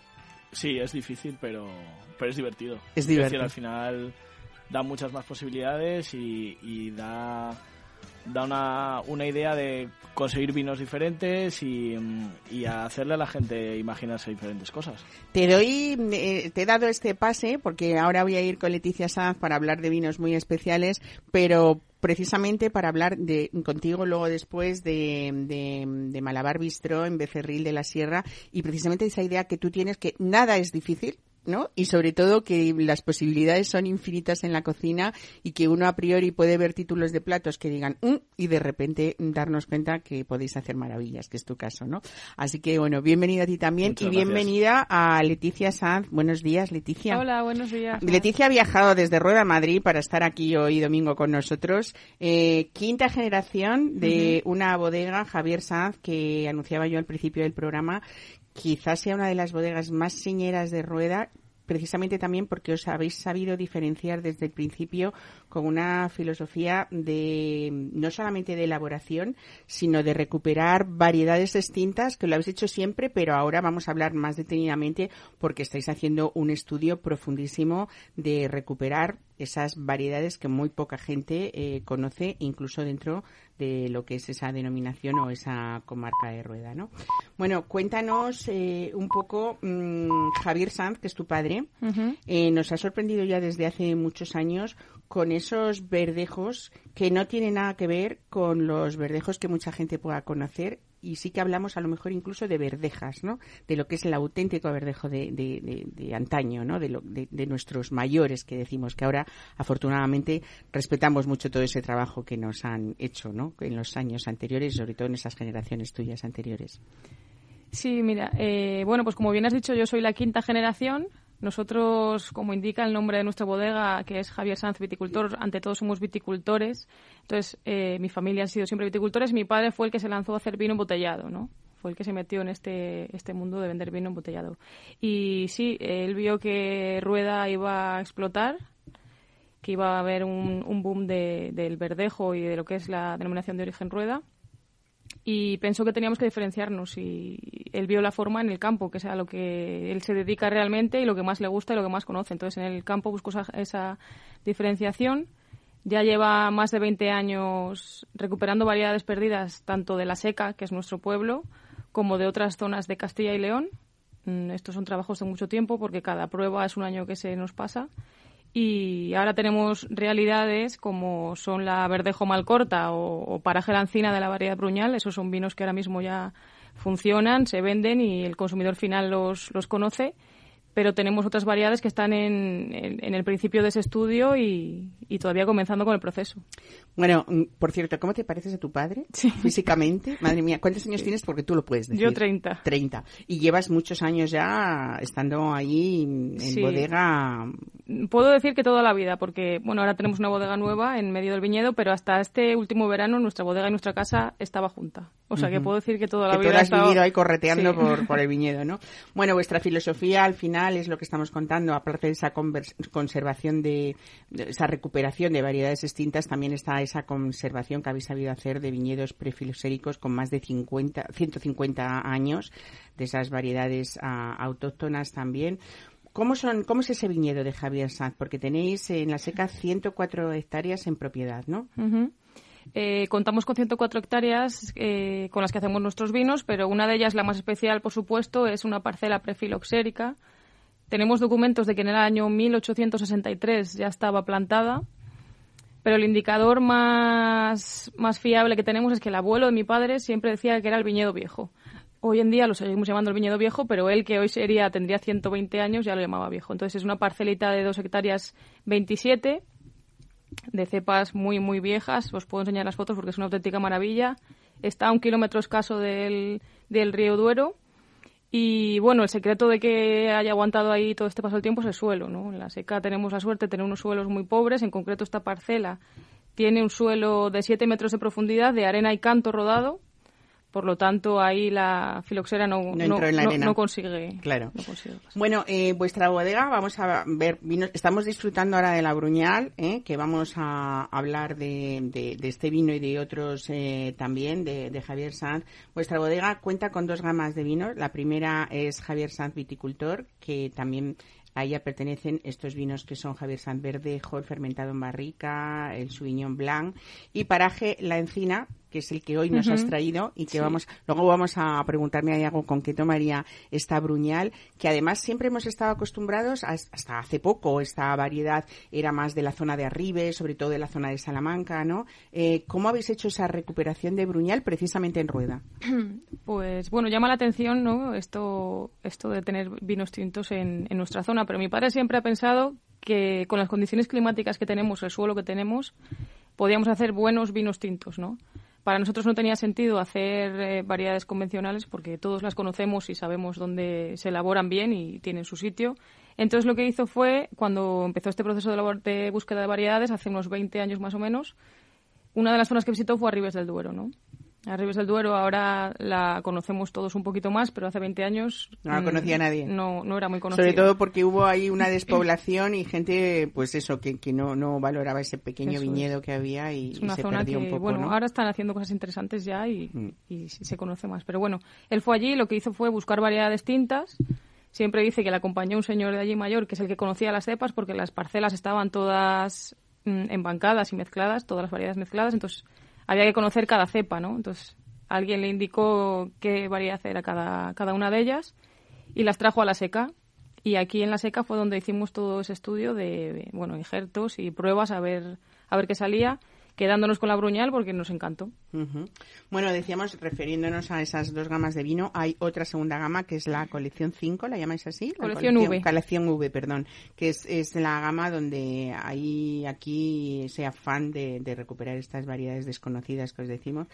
Sí, es difícil, pero, pero es divertido. Es decir, divertido. al final da muchas más posibilidades y, y da, da una, una idea de conseguir vinos diferentes y, mm, y hacerle a la gente imaginarse diferentes cosas. Te doy, eh, te he dado este pase porque ahora voy a ir con Leticia Sanz para hablar de vinos muy especiales, pero precisamente para hablar de contigo luego después de, de, de Malabar Bistro en Becerril de la Sierra y precisamente esa idea que tú tienes que nada es difícil. ¿No? Y sobre todo que las posibilidades son infinitas en la cocina y que uno a priori puede ver títulos de platos que digan "Mm", y de repente darnos cuenta que podéis hacer maravillas, que es tu caso, ¿no? Así que bueno, bienvenida a ti también Muchas y gracias. bienvenida a Leticia Sanz. Buenos días, Leticia. Hola, buenos días. Leticia ha viajado desde Rueda Madrid para estar aquí hoy domingo con nosotros. Eh, quinta generación de una bodega, Javier Sanz, que anunciaba yo al principio del programa. Quizás sea una de las bodegas más señeras de Rueda. precisamente también porque os habéis sabido diferenciar desde el principio con una filosofía de no solamente de elaboración, sino de recuperar variedades distintas, que lo habéis hecho siempre, pero ahora vamos a hablar más detenidamente porque estáis haciendo un estudio profundísimo de recuperar esas variedades que muy poca gente eh, conoce, incluso dentro de lo que es esa denominación o esa comarca de Rueda, ¿no? Bueno, cuéntanos eh, un poco, mm, Javier Sanz, que es tu padre, eh, nos ha sorprendido ya desde hace muchos años con esos verdejos que no tienen nada que ver con los verdejos que mucha gente pueda conocer y sí que hablamos a lo mejor incluso de verdejas, ¿no? De lo que es el auténtico verdejo de, de, de- de antaño, ¿no? De, lo- de- nuestros mayores que decimos que ahora afortunadamente respetamos mucho todo ese trabajo que nos han hecho, ¿no? En los años anteriores, sobre todo en esas generaciones tuyas anteriores. Sí, mira, eh, bueno, pues como bien has dicho, yo soy la quinta generación. Nosotros, como indica el nombre de nuestra bodega, que es Javier Sanz Viticultor, ante todo somos viticultores. Entonces, eh, mi familia ha sido siempre viticultores. Mi padre fue el que se lanzó a hacer vino embotellado, ¿no? Fue el que se metió en este, este mundo de vender vino embotellado. Y sí, él vio que Rueda iba a explotar, que iba a haber un, un boom de- del verdejo y de lo que es la denominación de origen Rueda y pensó que teníamos que diferenciarnos y él vio la forma en el campo, que es a lo que él se dedica realmente y lo que más le gusta y lo que más conoce. Entonces en el campo buscó esa, esa diferenciación. Ya lleva más de 20 años recuperando variedades perdidas tanto de la seca, que es nuestro pueblo, como de otras zonas de Castilla y León. Mm, Estos son trabajos de mucho tiempo porque cada prueba es un año que se nos pasa. Y ahora tenemos realidades como son la Verdejo Malcorta o, o Paraje Lancina de la variedad Bruñal. Esos son vinos que ahora mismo ya funcionan, se venden y el consumidor final los, los conoce. Pero tenemos otras variedades que están en, en- en el principio de ese estudio y, y todavía comenzando con el proceso. Bueno, mm, por cierto, ¿cómo te pareces a tu padre físicamente? Madre mía, ¿cuántos años tienes? Porque tú lo puedes decir. Yo 30. 30. Y llevas muchos años ya estando ahí en Sí. bodega. Puedo decir que toda la vida, porque bueno, ahora tenemos una bodega nueva en medio del viñedo, pero hasta este último verano nuestra bodega y nuestra casa estaba junta. O sea que Ujú. puedo decir que toda la que tú vida has he estado- vivido ahí correteando Sí. por, por el viñedo, ¿no? Bueno, vuestra filosofía al final es lo que estamos contando, aparte de esa conservación de, esa recuperación de variedades distintas, también está esa conservación que habéis sabido hacer de viñedos prefiloséricos con más de 50, 150 años, de esas variedades ah, autóctonas también. ¿Cómo, son, ¿Cómo es ese viñedo de Javier Sanz? Porque tenéis en la seca 104 hectáreas en propiedad, ¿no? Ujú. Eh, contamos con 104 hectáreas eh, con las que hacemos nuestros vinos, pero una de ellas, la más especial, por supuesto, es una parcela prefiloxérica. Tenemos documentos de que en el año 1863 ya estaba plantada, pero el indicador más, más fiable que tenemos es que el abuelo de mi padre siempre decía que era el viñedo viejo. Hoy en día lo seguimos llamando el viñedo viejo, pero él, que hoy sería tendría 120 años, ya lo llamaba viejo. Entonces es una parcelita de 2 hectáreas 27, de cepas muy, muy viejas. Os puedo enseñar las fotos porque es una auténtica maravilla. Está a un kilómetro escaso del, del río Duero. Y bueno, el secreto de que haya aguantado ahí todo este paso del tiempo es el suelo, ¿no? En la seca tenemos la suerte de tener unos suelos muy pobres. En concreto, esta parcela tiene un suelo de 7 metros de profundidad, de arena y canto rodado. Por lo tanto, ahí la filoxera no, No entró en la arena. no consigue. Claro. consigue. Bueno, eh, vuestra bodega, vamos a ver, vinos- estamos disfrutando ahora de la Bruñal, eh, que vamos a hablar de, de- de este vino y de otros eh, también, de, de Javier Sanz. Vuestra bodega cuenta con dos gamas de vinos. La primera es Javier Sanz Viticultor, que también a ella pertenecen estos vinos que son Javier Sanz Verdejo, el fermentado en barrica, el Sauvignon Blanc y Paraje La Encina, que es el que hoy nos has traído y que Sí. vamos luego vamos a preguntarme a Iago con qué tomaría esta bruñal que además siempre hemos estado acostumbrados a- hasta hace poco esta variedad era más de la zona de Arribe sobre todo de la zona de Salamanca no Eh, cómo habéis hecho esa recuperación de bruñal precisamente en rueda Pues bueno, llama la atención ¿no? esto, esto de tener vinos tintos en, en nuestra zona, pero mi padre siempre ha pensado que con las condiciones climáticas que tenemos, el suelo que tenemos, podíamos hacer buenos vinos tintos, ¿no? Para nosotros no tenía sentido hacer eh, variedades convencionales porque todos las conocemos y sabemos dónde se elaboran bien y tienen su sitio. Entonces lo que hizo fue, cuando empezó este proceso de, labor- de búsqueda de variedades, hace unos 20 años más o menos, una de las zonas que visitó fue Arribes del Duero, ¿no? A Ribes del Duero ahora la conocemos todos un poquito más, pero hace 20 años... No la mm, conocía nadie. No, no era muy conocida. Sobre todo porque hubo ahí una despoblación y gente, pues eso, que, que no, no valoraba ese pequeño Eso es. viñedo que había y, Es y una se zona perdió que, un poco, bueno, ¿no? ahora están haciendo cosas interesantes ya y, Mm. y se conoce más. Pero bueno, él fue allí y lo que hizo fue buscar variedades tintas. Siempre dice que le acompañó un señor de allí mayor, que es el que conocía las cepas, porque las parcelas estaban todas mm, embancadas y mezcladas, todas las variedades mezcladas, entonces había que conocer cada cepa, ¿no? Entonces alguien le indicó qué variedad era cada, cada una de ellas y las trajo a la seca. Y aquí en la seca fue donde hicimos todo ese estudio de, bueno, injertos y pruebas a ver, a ver qué salía, quedándonos con la bruñal porque nos encantó. Bueno, decíamos, refiriéndonos a esas dos gamas de vino, hay otra segunda gama que es la colección 5, ¿la llamáis así? La Colección V. Colección V, perdón, que es, es la gama donde hay aquí ese afán de, de recuperar estas variedades desconocidas que os decimos.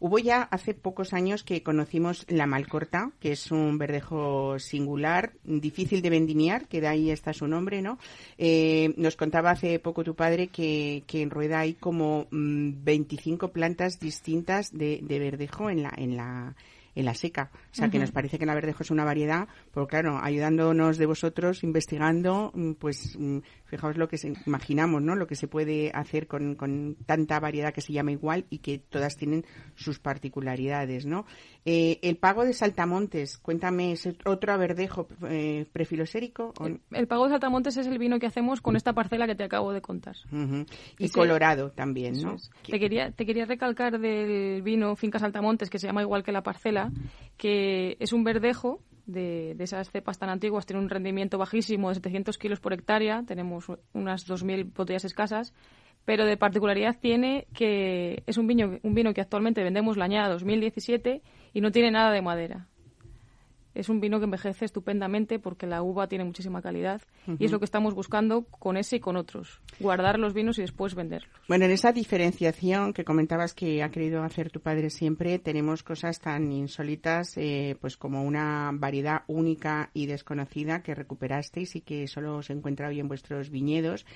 Hubo ya hace pocos años que conocimos la Malcorta, que es un verdejo singular, difícil de vendimiar, que de ahí está su nombre, ¿no? Eh, nos contaba hace poco tu padre que, que en Rueda hay como 25 plantas distintas de, de verdejo en la, en la, en la seca. O sea, que nos parece que la verdejo es una variedad, pero claro, ayudándonos de vosotros, investigando, mm, pues mm, fijaos lo que se, imaginamos, ¿no? Lo que se puede hacer con, con tanta variedad que se llama igual y que todas tienen sus particularidades, ¿no? Eh, el pago de Saltamontes, cuéntame, ¿es otro verdejo eh, prefilosérico? o- El, el pago de Saltamontes es el vino que hacemos con esta parcela que te acabo de contar. Y Ese- colorado también, ¿no? Te quería, te quería recalcar del vino Finca Saltamontes, que se llama igual que la parcela, que es un verdejo de, de esas cepas tan antiguas, tiene un rendimiento bajísimo de 700 kilos por hectárea, tenemos unas 2.000 botellas escasas, pero de particularidad tiene que es un vino, un vino que actualmente vendemos la añada 2017 y no tiene nada de madera. Es un vino que envejece estupendamente porque la uva tiene muchísima calidad y es lo que estamos buscando con ese y con otros. Guardar los vinos y después venderlos. Bueno, en esa diferenciación que comentabas que ha querido hacer tu padre siempre, tenemos cosas tan insólitas, eh, pues como una variedad única y desconocida que recuperasteis y que solo se encuentra hoy en vuestros viñedos,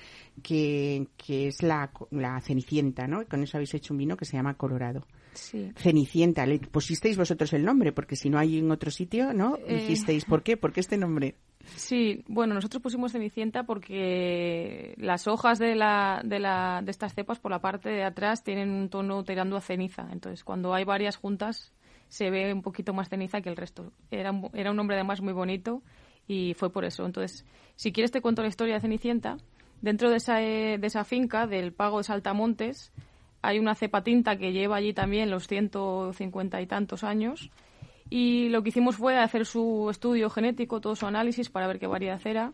que, que es la, la cenicienta, ¿no? Y con eso habéis hecho un vino que se llama Colorado. Sí. Cenicienta, le pusisteis vosotros el nombre, porque si no hay en otro sitio, ¿no? Eh. Dijisteis, ¿por qué? ¿Por qué este nombre? Sí, bueno, nosotros pusimos Cenicienta porque las hojas de, la, de, la, de estas cepas por la parte de atrás tienen un tono tirando a ceniza. Entonces, cuando hay varias juntas, se ve un poquito más ceniza que el resto. Era un, era un nombre además muy bonito y fue por eso. Entonces, si quieres te cuento la historia de Cenicienta. Dentro de esa, eh, de esa finca, del pago de Saltamontes, hay una cepa tinta que lleva allí también los 150 y tantos años. Y lo que hicimos fue hacer su estudio genético, todo su análisis para ver qué variedad era,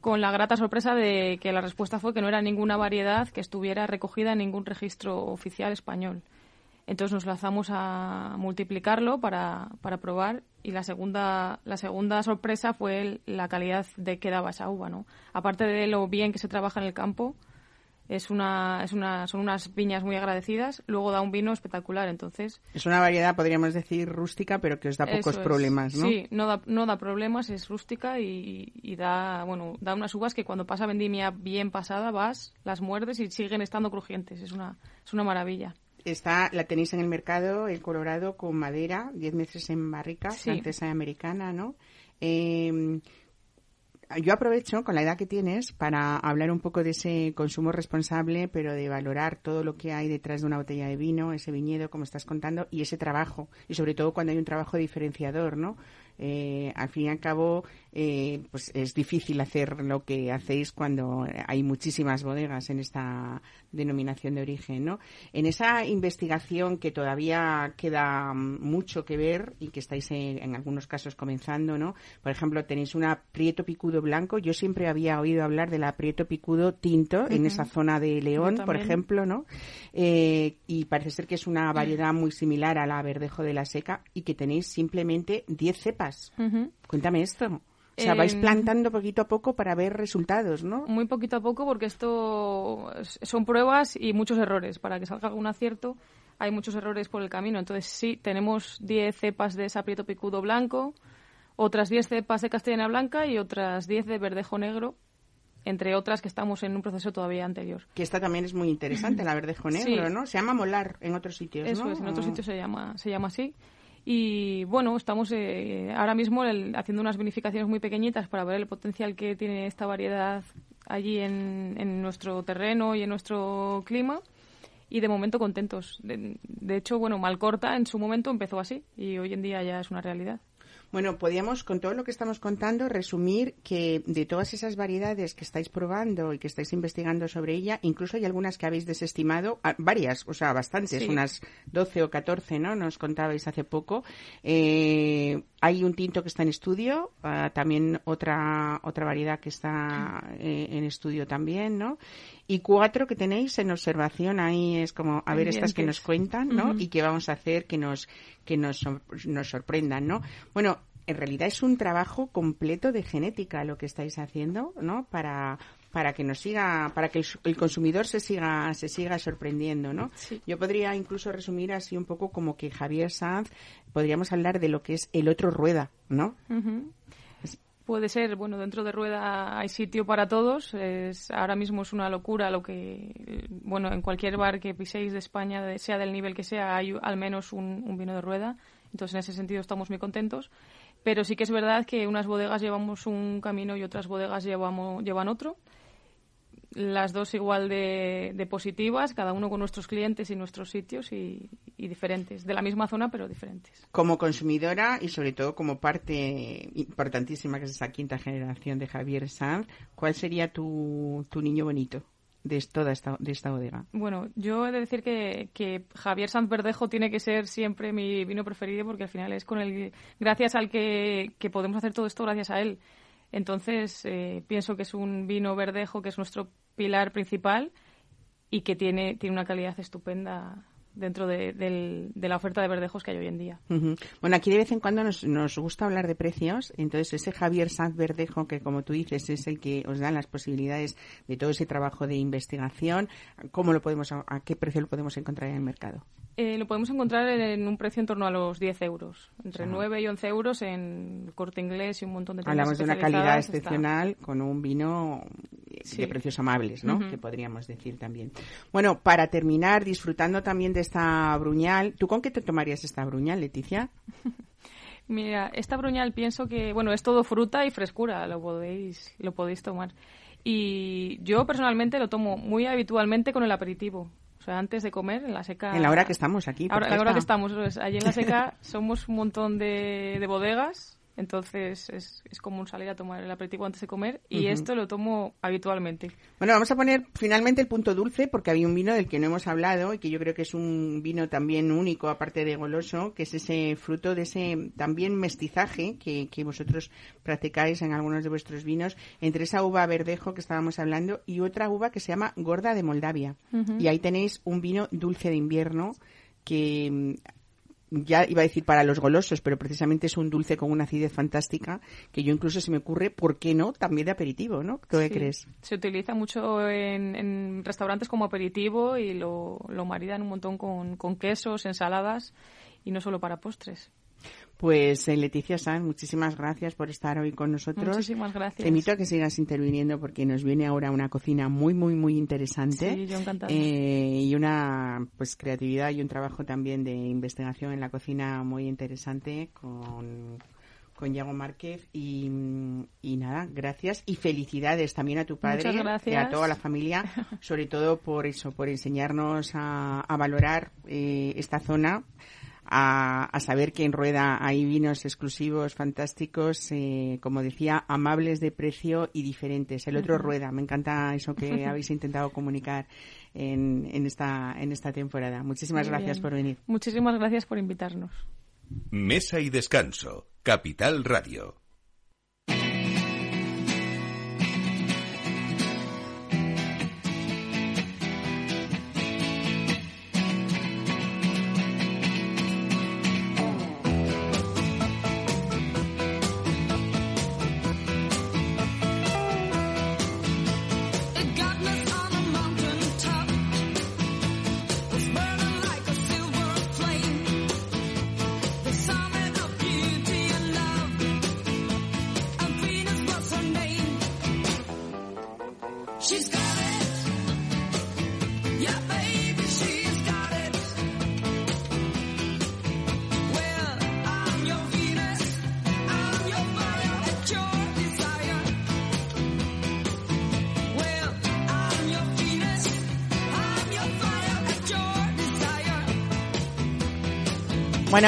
con la grata sorpresa de que la respuesta fue que no era ninguna variedad que estuviera recogida en ningún registro oficial español. Entonces nos lanzamos a multiplicarlo para, para probar y la segunda, la segunda sorpresa fue la calidad de que daba esa uva. ¿no? Aparte de lo bien que se trabaja en el campo, es una, es una, son unas viñas muy agradecidas, luego da un vino espectacular. Entonces, Es una variedad, podríamos decir, rústica, pero que os da pocos es. problemas, ¿no? Sí, no da, no da problemas, es rústica y, y da, bueno, da unas uvas que cuando pasa vendimia bien pasada vas, las muerdes y siguen estando crujientes. Es una, es una maravilla. Está, la tenéis en el mercado, el Colorado con madera, 10 meses en barrica, Sí. francesa y americana, ¿no? Eh, yo aprovecho con la edad que tienes para hablar un poco de ese consumo responsable, pero de valorar todo lo que hay detrás de una botella de vino, ese viñedo, como estás contando, y ese trabajo, y sobre todo cuando hay un trabajo diferenciador, ¿no? Eh, al fin y al cabo, eh, pues es difícil hacer lo que hacéis cuando hay muchísimas bodegas en esta denominación de origen, ¿no? En esa investigación que todavía queda mm, mucho que ver y que estáis en, en algunos casos comenzando, ¿no? Por ejemplo, tenéis una Prieto Picudo blanco. Yo siempre había oído hablar de la Prieto Picudo tinto en esa zona de León, por ejemplo, ¿no? Eh, y parece ser que es una variedad muy similar a la Verdejo de la Seca y que tenéis simplemente 10 cepas. Cuéntame esto. O sea, vais Em, plantando poquito a poco para ver resultados, ¿no? Muy poquito a poco porque esto es- son pruebas y muchos errores. Para que salga algún acierto hay muchos errores por el camino. Entonces sí, tenemos 10 cepas de saprieto picudo blanco, otras 10 cepas de castellana blanca y otras 10 de verdejo negro entre otras que estamos en un proceso todavía anterior. Que esta también es muy interesante, la verdejo negro, Sí. ¿no? Se llama molar en otros sitios, Eso ¿no? es, en otros sitios se llama, se llama así. Y bueno, estamos eh, ahora mismo el- haciendo unas vinificaciones muy pequeñitas para ver el potencial que tiene esta variedad allí en, en nuestro terreno y en nuestro clima. Y de momento contentos. De, de hecho, bueno, Malcorta en su momento empezó así y hoy en día ya es una realidad. Bueno, podríamos, con todo lo que estamos contando, resumir que de todas esas variedades que estáis probando y que estáis investigando sobre ella, incluso hay algunas que habéis desestimado, ah, varias, o sea, bastantes, Sí. unas 12 o 14, ¿no? Nos contabais hace poco. Eh, hay un tinto que está en estudio, ah, también otra otra variedad que está eh, en estudio también, ¿no? Y cuatro que tenéis en observación ahí es como a ver estas que nos cuentan, ¿no? Y qué vamos a hacer que nos que nos, nos sorprendan, ¿no? Bueno, en realidad es un trabajo completo de genética lo que estáis haciendo, ¿no? Para para que nos siga, para que el, el consumidor se siga se siga sorprendiendo, ¿no? Sí. Yo podría incluso resumir así un poco como que Javier Sanz podríamos hablar de lo que es el otro rueda, ¿no? Ujú. Puede ser, bueno, dentro de Rueda hay sitio para todos. Es, ahora mismo es una locura lo que, bueno, en cualquier bar que piséis de España, de- sea del nivel que sea, hay al menos un, un vino de Rueda. Entonces, en ese sentido estamos muy contentos. Pero sí que es verdad que unas bodegas llevamos un camino y otras bodegas llevamos, llevan otro. Las dos igual de, de positivas, cada uno con nuestros clientes y nuestros sitios y, diferentes. De la misma zona, pero diferentes. Como consumidora y sobre todo como parte importantísima que es esa quinta generación de Javier Sanz, ¿cuál sería tu, tu niño bonito de toda esta, de esta bodega? Bueno, yo he de decir que, que Javier Sanz Verdejo tiene que ser siempre mi vino preferido porque al final es con el gracias al que, que podemos hacer todo esto gracias a él. Entonces eh, pienso que es un vino verdejo que es nuestro pilar principal y que tiene, tiene una calidad estupenda dentro de, la oferta de verdejos que hay hoy en día. Bueno, aquí de vez en cuando nos, nos gusta hablar de precios, entonces ese Javier Sanz Verdejo, que como tú dices es el que os da las posibilidades de todo ese trabajo de investigación, ¿cómo lo podemos, a, qué precio lo podemos encontrar en el mercado? Eh, lo podemos encontrar en un precio en torno a los 10 euros, entre Ajá. 9 y 11 euros en corte inglés y un montón de Hablamos de una calidad está- excepcional con un vino de precios amables, ¿no? Que podríamos decir también. Bueno, para terminar, disfrutando también de esta bruñal, ¿tú con qué te tomarías esta bruñal, Leticia? Mira, esta bruñal pienso que, bueno, es todo fruta y frescura, lo podéis, lo podéis tomar. Y yo personalmente lo tomo muy habitualmente con el aperitivo. O sea, antes de comer, en la seca. En la hora que estamos aquí. Ahora, la hora que estamos, allí en la seca somos un montón de, de bodegas, entonces es, es común salir a tomar el aperitivo antes de comer y esto lo tomo habitualmente. Bueno, vamos a poner finalmente el punto dulce porque había un vino del que no hemos hablado y que yo creo que es un vino también único, aparte de goloso, que es ese fruto de ese también mestizaje que, que vosotros practicáis en algunos de vuestros vinos entre esa uva verdejo que estábamos hablando y otra uva que se llama Gorda de Moldavia. Y ahí tenéis un vino dulce de invierno que ya iba a decir para los golosos, pero precisamente es un dulce con una acidez fantástica que yo incluso se me ocurre, ¿por qué no? También de aperitivo, ¿no? ¿Tú qué Sí. crees? Se utiliza mucho en, en restaurantes como aperitivo y lo, lo maridan un montón con, con quesos, ensaladas y no solo para postres. Pues eh, Leticia Sanz, muchísimas gracias por estar hoy con nosotros. Muchísimas gracias. Te invito a que sigas interviniendo porque nos viene ahora una cocina muy, muy, muy interesante. Sí, yo encantada. Eh, y una pues creatividad y un trabajo también de investigación en la cocina muy interesante con con Yago Márquez y, y nada, gracias y felicidades también a tu padre y a toda la familia, sobre todo por eso, por enseñarnos a, a valorar eh, esta zona, a, a saber que en Rueda hay vinos exclusivos, fantásticos, eh, como decía, amables de precio y diferentes. El otro. Rueda, me encanta eso que habéis intentado comunicar en, en, esta, en esta temporada. Muchísimas Muy gracias bien. por venir. Muchísimas gracias por invitarnos. Mesa y descanso. Capital Radio.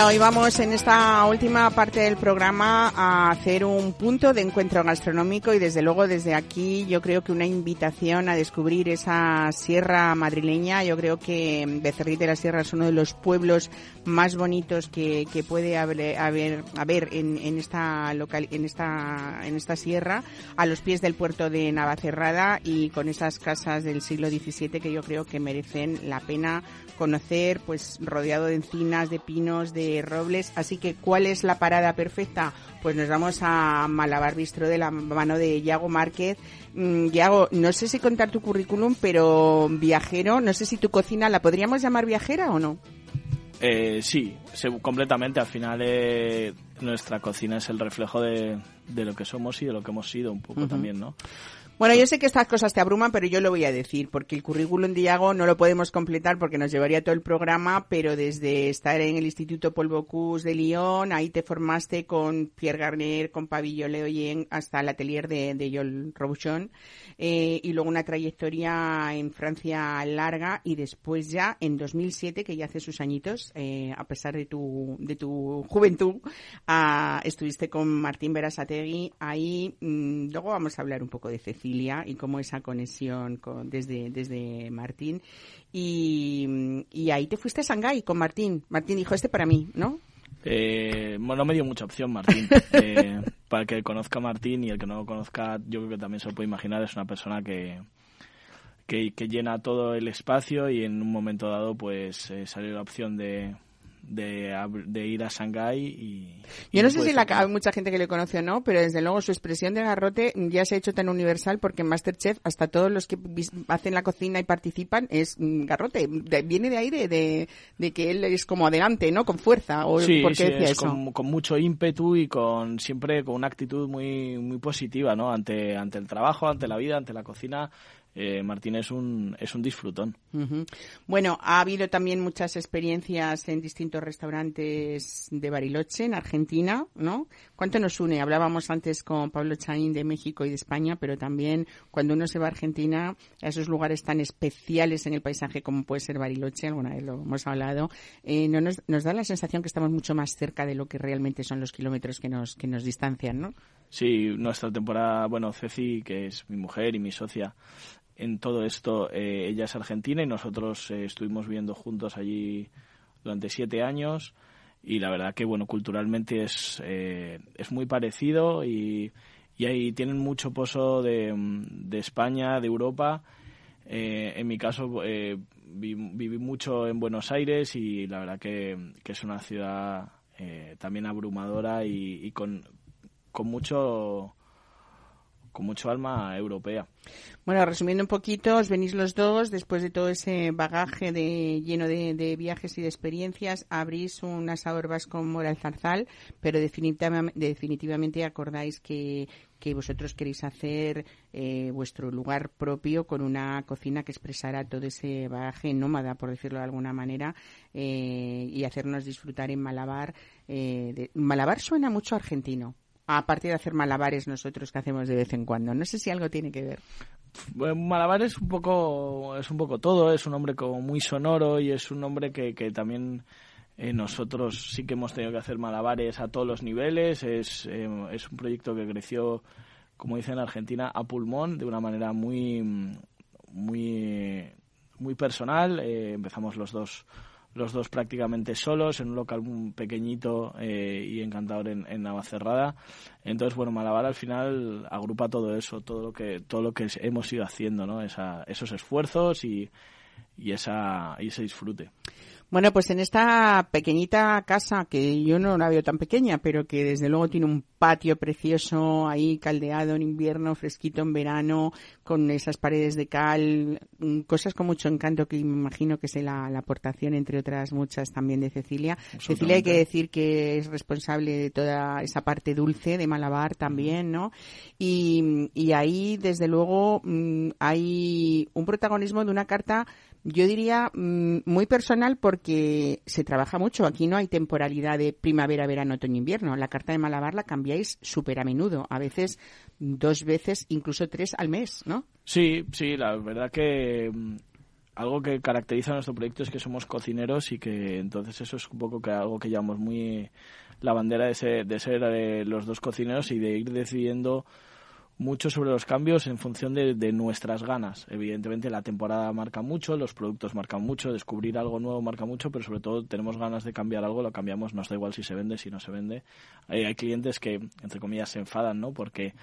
Bueno, hoy vamos en esta última parte del programa a hacer un punto de encuentro gastronómico y desde luego desde aquí yo creo que una invitación a descubrir esa sierra madrileña. Yo creo que Becerril de la Sierra es uno de los pueblos más bonitos que, que puede haber, haber, haber en, en esta local, en esta, en esta sierra, a los pies del puerto de Navacerrada y con esas casas del siglo XVII que yo creo que merecen la pena conocer, pues rodeado de encinas, de pinos, de robles. Así que, ¿cuál es la parada perfecta? Pues nos vamos a Malabar Bistro de la mano de Yago Márquez. Mm, Yago, no sé si contar tu currículum, pero viajero, no sé si tu cocina la podríamos llamar viajera o no. Eh, sí, se- completamente. Al final eh, nuestra cocina es el reflejo de, de lo que somos y de lo que hemos sido un poco también, ¿no? Bueno, yo sé que estas cosas te abruman, pero yo lo voy a decir, porque el currículum de Iago no lo podemos completar porque nos llevaría todo el programa, pero desde estar en el Instituto Paul Bocuse de Lyon, ahí te formaste con Pierre Garnier, con Pavillo Leoyen, hasta el atelier de, de Joel Robuchon, eh, y luego una trayectoria en Francia larga, y después ya en 2007, que ya hace sus añitos, eh, a pesar de tu, de tu juventud, ah, estuviste con Martín Berasategui, ahí, mm, luego vamos a hablar un poco de Cecilia y cómo esa conexión con, desde, desde Martín. Y, y ahí te fuiste a Shanghái con Martín. Martín dijo, este para mí, ¿no? Eh, bueno, no me dio mucha opción Martín. Eh, para el que conozca a Martín y el que no lo conozca, yo creo que también se lo puede imaginar, es una persona que, que, que llena todo el espacio y en un momento dado pues eh, salió la opción de, de, de ir a Shanghái y... Yo no no sé si la, hay mucha gente que le conoce o no, pero desde luego su expresión de garrote ya se ha hecho tan universal porque en Masterchef hasta todos los que hacen la cocina y participan es mm, garrote. De- viene de ahí de, de, de que él es como adelante, ¿no? Con fuerza. ¿O Sí, por qué sí, decía es eso? con, con mucho ímpetu y con siempre con una actitud muy muy positiva, ¿no? Ante ante el trabajo, ante la vida, ante la cocina. Eh, Martín es un es un disfrutón. Bueno, ha habido también muchas experiencias en distintos restaurantes de Bariloche, en Argentina, ¿no? ¿Cuánto nos une? Hablábamos antes con Pablo Chaín de México y de España, pero también cuando uno se va a Argentina, a esos lugares tan especiales en el paisaje como puede ser Bariloche, alguna vez lo hemos hablado, eh, no nos, nos da la sensación que estamos mucho más cerca de lo que realmente son los kilómetros que nos, que nos distancian, ¿no? Sí, nuestra temporada, bueno, Ceci, que es mi mujer y mi socia en todo esto, eh, ella es argentina y nosotros eh, estuvimos viviendo juntos allí durante siete años y la verdad que, bueno, culturalmente es, eh, es muy parecido y, y ahí tienen mucho pozo de, de España, de Europa. Eh, en mi caso, eh, vi- viví mucho en Buenos Aires y la verdad que, que es una ciudad también abrumadora y, y con, con mucho con mucho alma europea. Bueno, resumiendo un poquito, os venís los dos, después de todo ese bagaje de, lleno de, viajes y de experiencias, abrís un asador vasco Moral Zarzal, pero definitivamente, acordáis que, que vosotros queréis hacer eh, vuestro lugar propio con una cocina que expresara todo ese bagaje nómada, por decirlo de alguna manera, eh, y hacernos disfrutar en Malabar. Eh, Malabar suena mucho argentino. Aparte de hacer malabares nosotros que hacemos de vez en cuando. No sé si algo tiene que ver. Bueno, Malabar es un poco es un poco todo, es un hombre como muy sonoro y es un hombre que, que también eh, nosotros sí que hemos tenido que hacer malabares a todos los niveles, es, eh, es un proyecto que creció, como dicen en Argentina, a pulmón, de una manera muy muy muy personal, eh, empezamos los dos los dos prácticamente solos en un local muy pequeñito eh, y encantador en, en Navacerrada. Entonces, bueno, Malabar al final agrupa todo eso, todo lo que todo lo que hemos ido haciendo, ¿no? Esa, esos esfuerzos y, y esa y ese disfrute. Bueno, pues en esta pequeñita casa, que yo no la veo tan pequeña, pero que desde luego tiene un patio precioso ahí caldeado en invierno, fresquito en verano, con esas paredes de cal, mm, cosas con mucho encanto que me imagino que es la, la aportación, entre otras muchas, también de Cecilia. Cecilia hay que decir que es responsable de toda esa parte dulce de Malabar también, ¿no? Y, y ahí, desde luego, mm, hay un protagonismo de una carta yo diría mm, muy personal porque se trabaja mucho. Aquí no hay temporalidad de primavera, verano, otoño, invierno. La carta de Malabar la cambiáis súper a menudo, a veces dos veces, incluso tres al mes, ¿no? Sí, sí, la verdad que mm, algo que caracteriza a nuestro proyecto es que somos cocineros y que entonces eso es un poco que algo que llevamos muy la bandera de ser, de ser eh, los dos cocineros y de ir decidiendo mucho sobre los cambios en función de, de nuestras ganas. Evidentemente la temporada marca mucho, los productos marcan mucho, descubrir algo nuevo marca mucho, pero sobre todo tenemos ganas de cambiar algo, lo cambiamos, nos da igual si se vende, si no se vende. Hay, clientes que, entre comillas, se enfadan, ¿no? Porque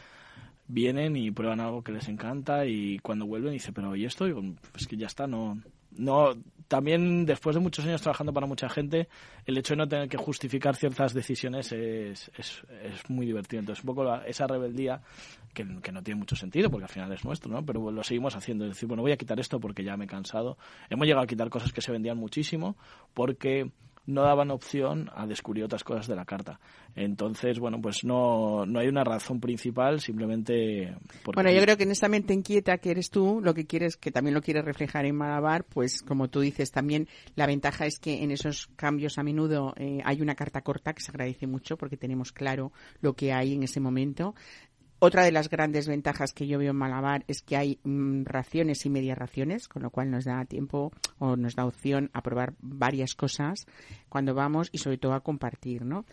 vienen y prueban algo que les encanta y cuando vuelven dicen, pero ¿y esto? Digo, pues que ya está, no... no también después de muchos años trabajando para mucha gente, el hecho de no tener que justificar ciertas decisiones es, es, es muy divertido. Entonces, un poco la- esa rebeldía que, no tiene mucho sentido porque al final es nuestro, ¿no? Pero lo seguimos haciendo. Es decir, bueno, voy a quitar esto porque ya me he cansado. Hemos llegado a quitar cosas que se vendían muchísimo porque no daban opción a descubrir otras cosas de la carta. Entonces, bueno, pues no, no hay una razón principal, simplemente porque... Bueno, yo creo que en esta mente inquieta que eres tú, lo que quieres, que también lo quieres reflejar en Malabar, pues como tú dices también, la ventaja es que en esos cambios a menudo eh, hay una carta corta que se agradece mucho porque tenemos claro lo que hay en ese momento. Otra de las grandes ventajas que yo veo en Malabar es que hay mm, raciones y medias raciones, con lo cual nos da tiempo o nos da opción a probar varias cosas cuando vamos y sobre todo a compartir, ¿no?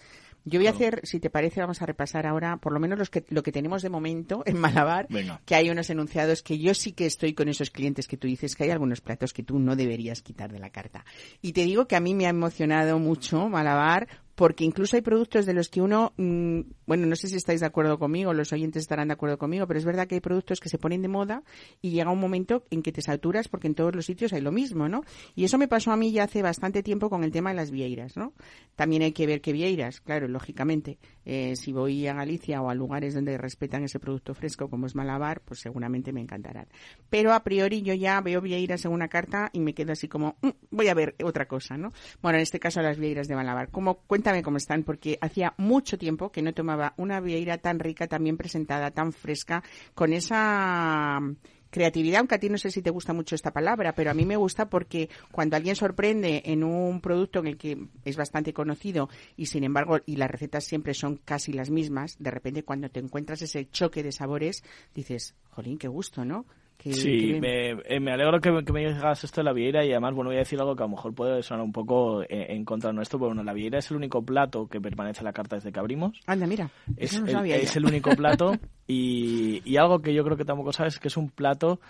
Yo voy a hacer, si te parece, vamos a repasar ahora por lo menos los que, lo que tenemos de momento en Malabar, Venga. que hay unos enunciados que yo sí que estoy con esos clientes que tú dices que hay algunos platos que tú no deberías quitar de la carta. Y te digo que a mí me ha emocionado mucho Malabar porque incluso hay productos de los que uno, mm, bueno, no sé si estáis de acuerdo conmigo, los oyentes estarán de acuerdo conmigo, pero es verdad que hay productos que se ponen de moda y llega un momento en que te saturas porque en todos los sitios hay lo mismo, ¿no? Y eso me pasó a mí ya hace bastante tiempo con el tema de las vieiras, ¿no? También hay que ver qué vieiras, claro, lógicamente. Eh, si voy a Galicia o a lugares donde respetan ese producto fresco como es Malabar, pues seguramente me encantarán. Pero a priori yo ya veo vieiras en una carta y me quedo así como, "Mm, voy a ver otra cosa, ¿no? Bueno, en este caso las vieiras de Malabar. Como, cuéntame cómo están, porque hacía mucho tiempo que no tomaba una vieira tan rica, tan bien presentada, tan fresca, con esa creatividad, aunque a ti no sé si te gusta mucho esta palabra, pero a mí me gusta porque cuando alguien sorprende en un producto en el que es bastante conocido y sin embargo, y las recetas siempre son casi las mismas, de repente cuando te encuentras ese choque de sabores, dices, jolín, qué gusto, ¿no? Qué Sí, bien. me, eh, me alegro que, me- que me digas esto de la vieira y además, bueno, voy a decir algo que a lo mejor puede sonar un poco eh, en contra nuestro, pero bueno, la vieira es el único plato que permanece en la carta desde que abrimos. Anda, mira, Es, no el, es el único plato y, y algo que yo creo que tampoco sabes es que es un plato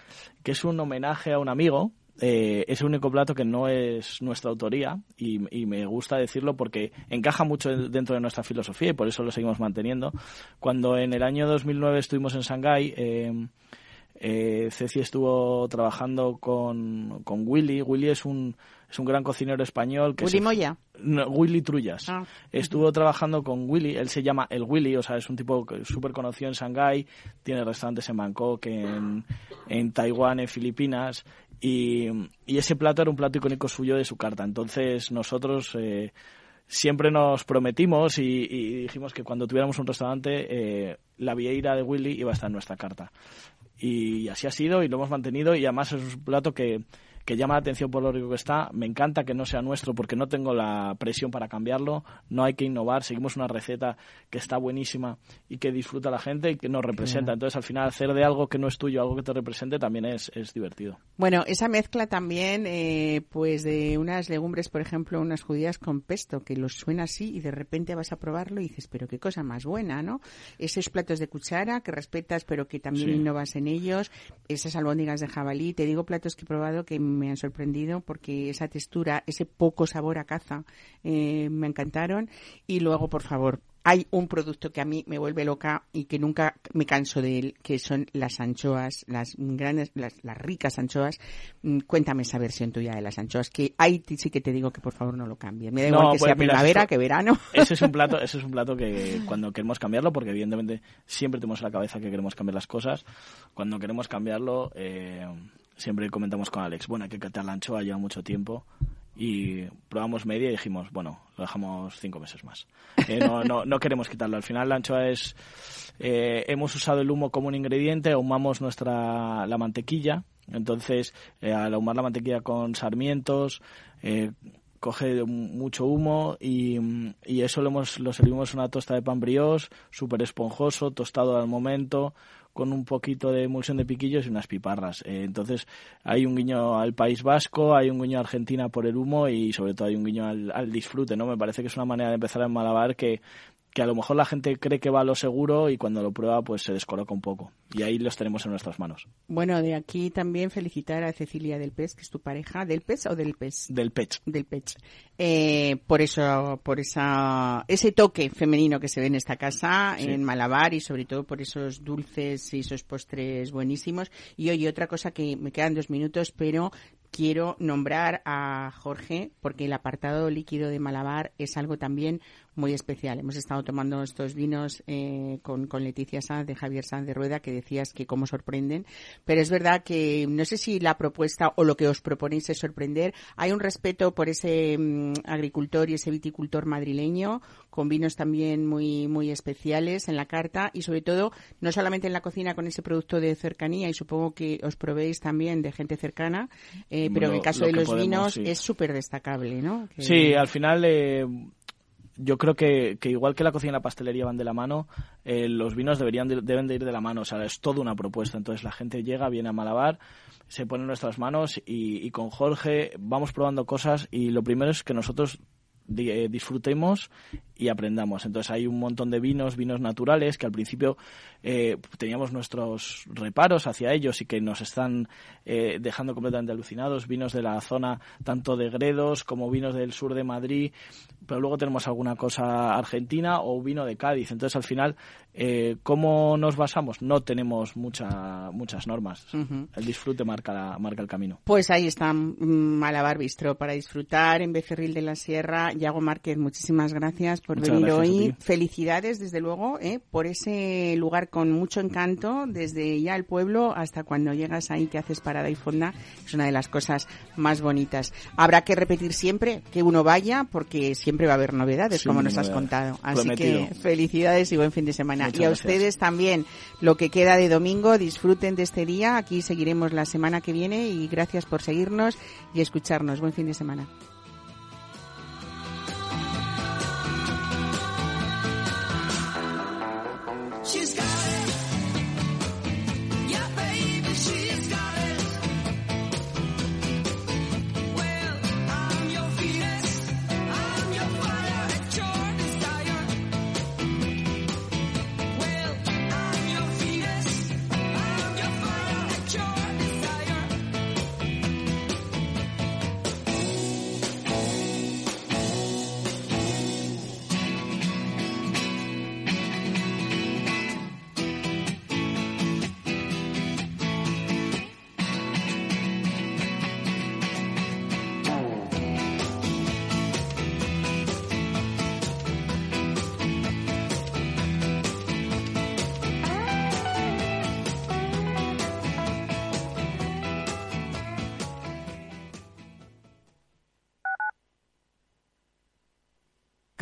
que es un homenaje a un amigo. eh, es el único plato que no es nuestra autoría y, y me gusta decirlo porque encaja mucho dentro de nuestra filosofía y por eso lo seguimos manteniendo. Cuando en el año 2009 estuvimos en Shanghái, eh, eh, Ceci estuvo trabajando con, con Willy. Willy es un, es un gran cocinero español. Que Willy se- Moya. no, Willy Trullas. Ah. Estuvo trabajando con Willy, él se llama El Willy, o sea, es un tipo súper conocido en Shanghái, tiene restaurantes en Bangkok, en, en Taiwán, en Filipinas, y, y ese plato era un plato icónico suyo de su carta. Entonces nosotros eh, siempre nos prometimos y, y dijimos que cuando tuviéramos un restaurante, eh, la vieira de Willy iba a estar en nuestra carta. Y así ha sido y lo hemos mantenido y además es un plato que, que llama la atención por lo rico que está. Me encanta que no sea nuestro porque no tengo la presión para cambiarlo. No hay que innovar. Seguimos una receta que está buenísima y que disfruta la gente y que nos representa. Entonces, al final, hacer de algo que no es tuyo algo que te represente también es, es divertido. Bueno, esa mezcla también, eh, pues de unas legumbres, por ejemplo, unas judías con pesto, que los suena así y de repente vas a probarlo y dices, pero qué cosa más buena, ¿no? Esos platos de cuchara que respetas, pero que también Sí. innovas en ellos, esas albóndigas de jabalí, te digo platos que he probado que me han sorprendido porque esa textura, ese poco sabor a caza, eh, me encantaron. Y luego, por favor, hay un producto que a mí me vuelve loca y que nunca me canso de él, que son las anchoas, las grandes, las, las ricas anchoas. Mm, Cuéntame esa versión tuya de las anchoas, que ahí sí que te digo que por favor no lo cambies. Me da No, igual que pues sea mira, primavera, eso- que verano. Ese es un plato, ese es un plato que cuando queremos cambiarlo, porque evidentemente siempre tenemos en la cabeza que queremos cambiar las cosas, cuando queremos cambiarlo, eh, siempre comentamos con Alex, bueno, hay que catar la anchoa, lleva mucho tiempo, y probamos media y dijimos, bueno, lo dejamos cinco meses más. Eh, no, no, no queremos quitarlo. Al final la anchoa es, eh, hemos usado el humo como un ingrediente, ahumamos nuestra, la mantequilla, entonces eh, al ahumar la mantequilla con sarmientos, eh, coge mucho humo y, y eso lo, hemos, lo servimos una tosta de pan brioche, súper esponjoso, tostado al momento, con un poquito de emulsión de piquillos y unas piparras. Eh, entonces hay un guiño al País Vasco, hay un guiño a Argentina por el humo y sobre todo hay un guiño al, al disfrute, ¿no? Me parece que es una manera de empezar en Malabar que, que a lo mejor la gente cree que va a lo seguro y cuando lo prueba pues se descoloca un poco. Y ahí los tenemos en nuestras manos. Bueno, de aquí también felicitar a Cecilia del Pez, que es tu pareja. ¿Del Pez o del Pez? Del pech. del Pech. Eh, por eso, por esa, ese toque femenino que se ve en esta casa, Sí. en Malabar, y sobre todo por esos dulces y esos postres buenísimos. Y oye, otra cosa que me quedan dos minutos, pero quiero nombrar a Jorge, porque el apartado líquido de Malabar es algo también muy especial. Hemos estado tomando estos vinos eh, con, Leticia Sanz de Javier Sanz de Rueda, que decías que cómo sorprenden, pero es verdad que no sé si la propuesta o lo que os proponéis es sorprender. Hay un respeto por ese mm, agricultor y ese viticultor madrileño, con vinos también muy, muy especiales en la carta y sobre todo, no solamente en la cocina con ese producto de cercanía y supongo que os proveéis también de gente cercana, eh, pero en el caso lo de los podemos, vinos sí. es súper destacable, ¿no? Que- Sí, al final eh, yo creo que, que igual que la cocina y la pastelería van de la mano, eh, los vinos deberían de- deben de ir de la mano. O sea, es toda una propuesta. Entonces la gente llega, viene a Malabar, se pone en nuestras manos y, y con Jorge vamos probando cosas y lo primero es que nosotros eh, disfrutemos y aprendamos. Entonces hay un montón de vinos, vinos naturales, que al principio eh, teníamos nuestros reparos hacia ellos y que nos están eh, dejando completamente alucinados. Vinos de la zona tanto de Gredos como vinos del sur de Madrid, pero luego tenemos alguna cosa argentina o vino de Cádiz. Entonces al final, eh, ¿cómo nos basamos? No tenemos mucha, muchas normas. El disfrute marca, la- marca el camino. Pues ahí está mm, Malabar Bistro para disfrutar en Becerril de la Sierra. Yago Márquez, muchísimas gracias por Muchas venir hoy. Felicidades, desde luego, ¿eh? por ese lugar con mucho encanto, desde ya el pueblo hasta cuando llegas ahí que haces parada y fonda. Es una de las cosas más bonitas. Habrá que repetir siempre que uno vaya porque siempre va a haber novedades, Sí, como nos has contado. Así Prometido. que felicidades y buen fin de semana. Muchas y a gracias. ustedes también lo que queda de domingo, disfruten de este día. Aquí seguiremos la semana que viene y gracias por seguirnos y escucharnos. Buen fin de semana.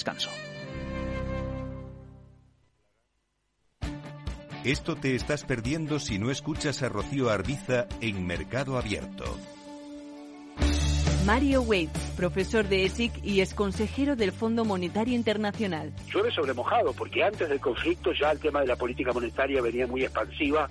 Descanso. Esto te estás perdiendo si no escuchas a Rocío Arbiza en Mercado Abierto. Mario Waits, profesor de ESIC y ex consejero del Fondo Monetario Internacional. llueve sobre mojado, porque antes del conflicto ya el tema de la política monetaria venía muy expansiva,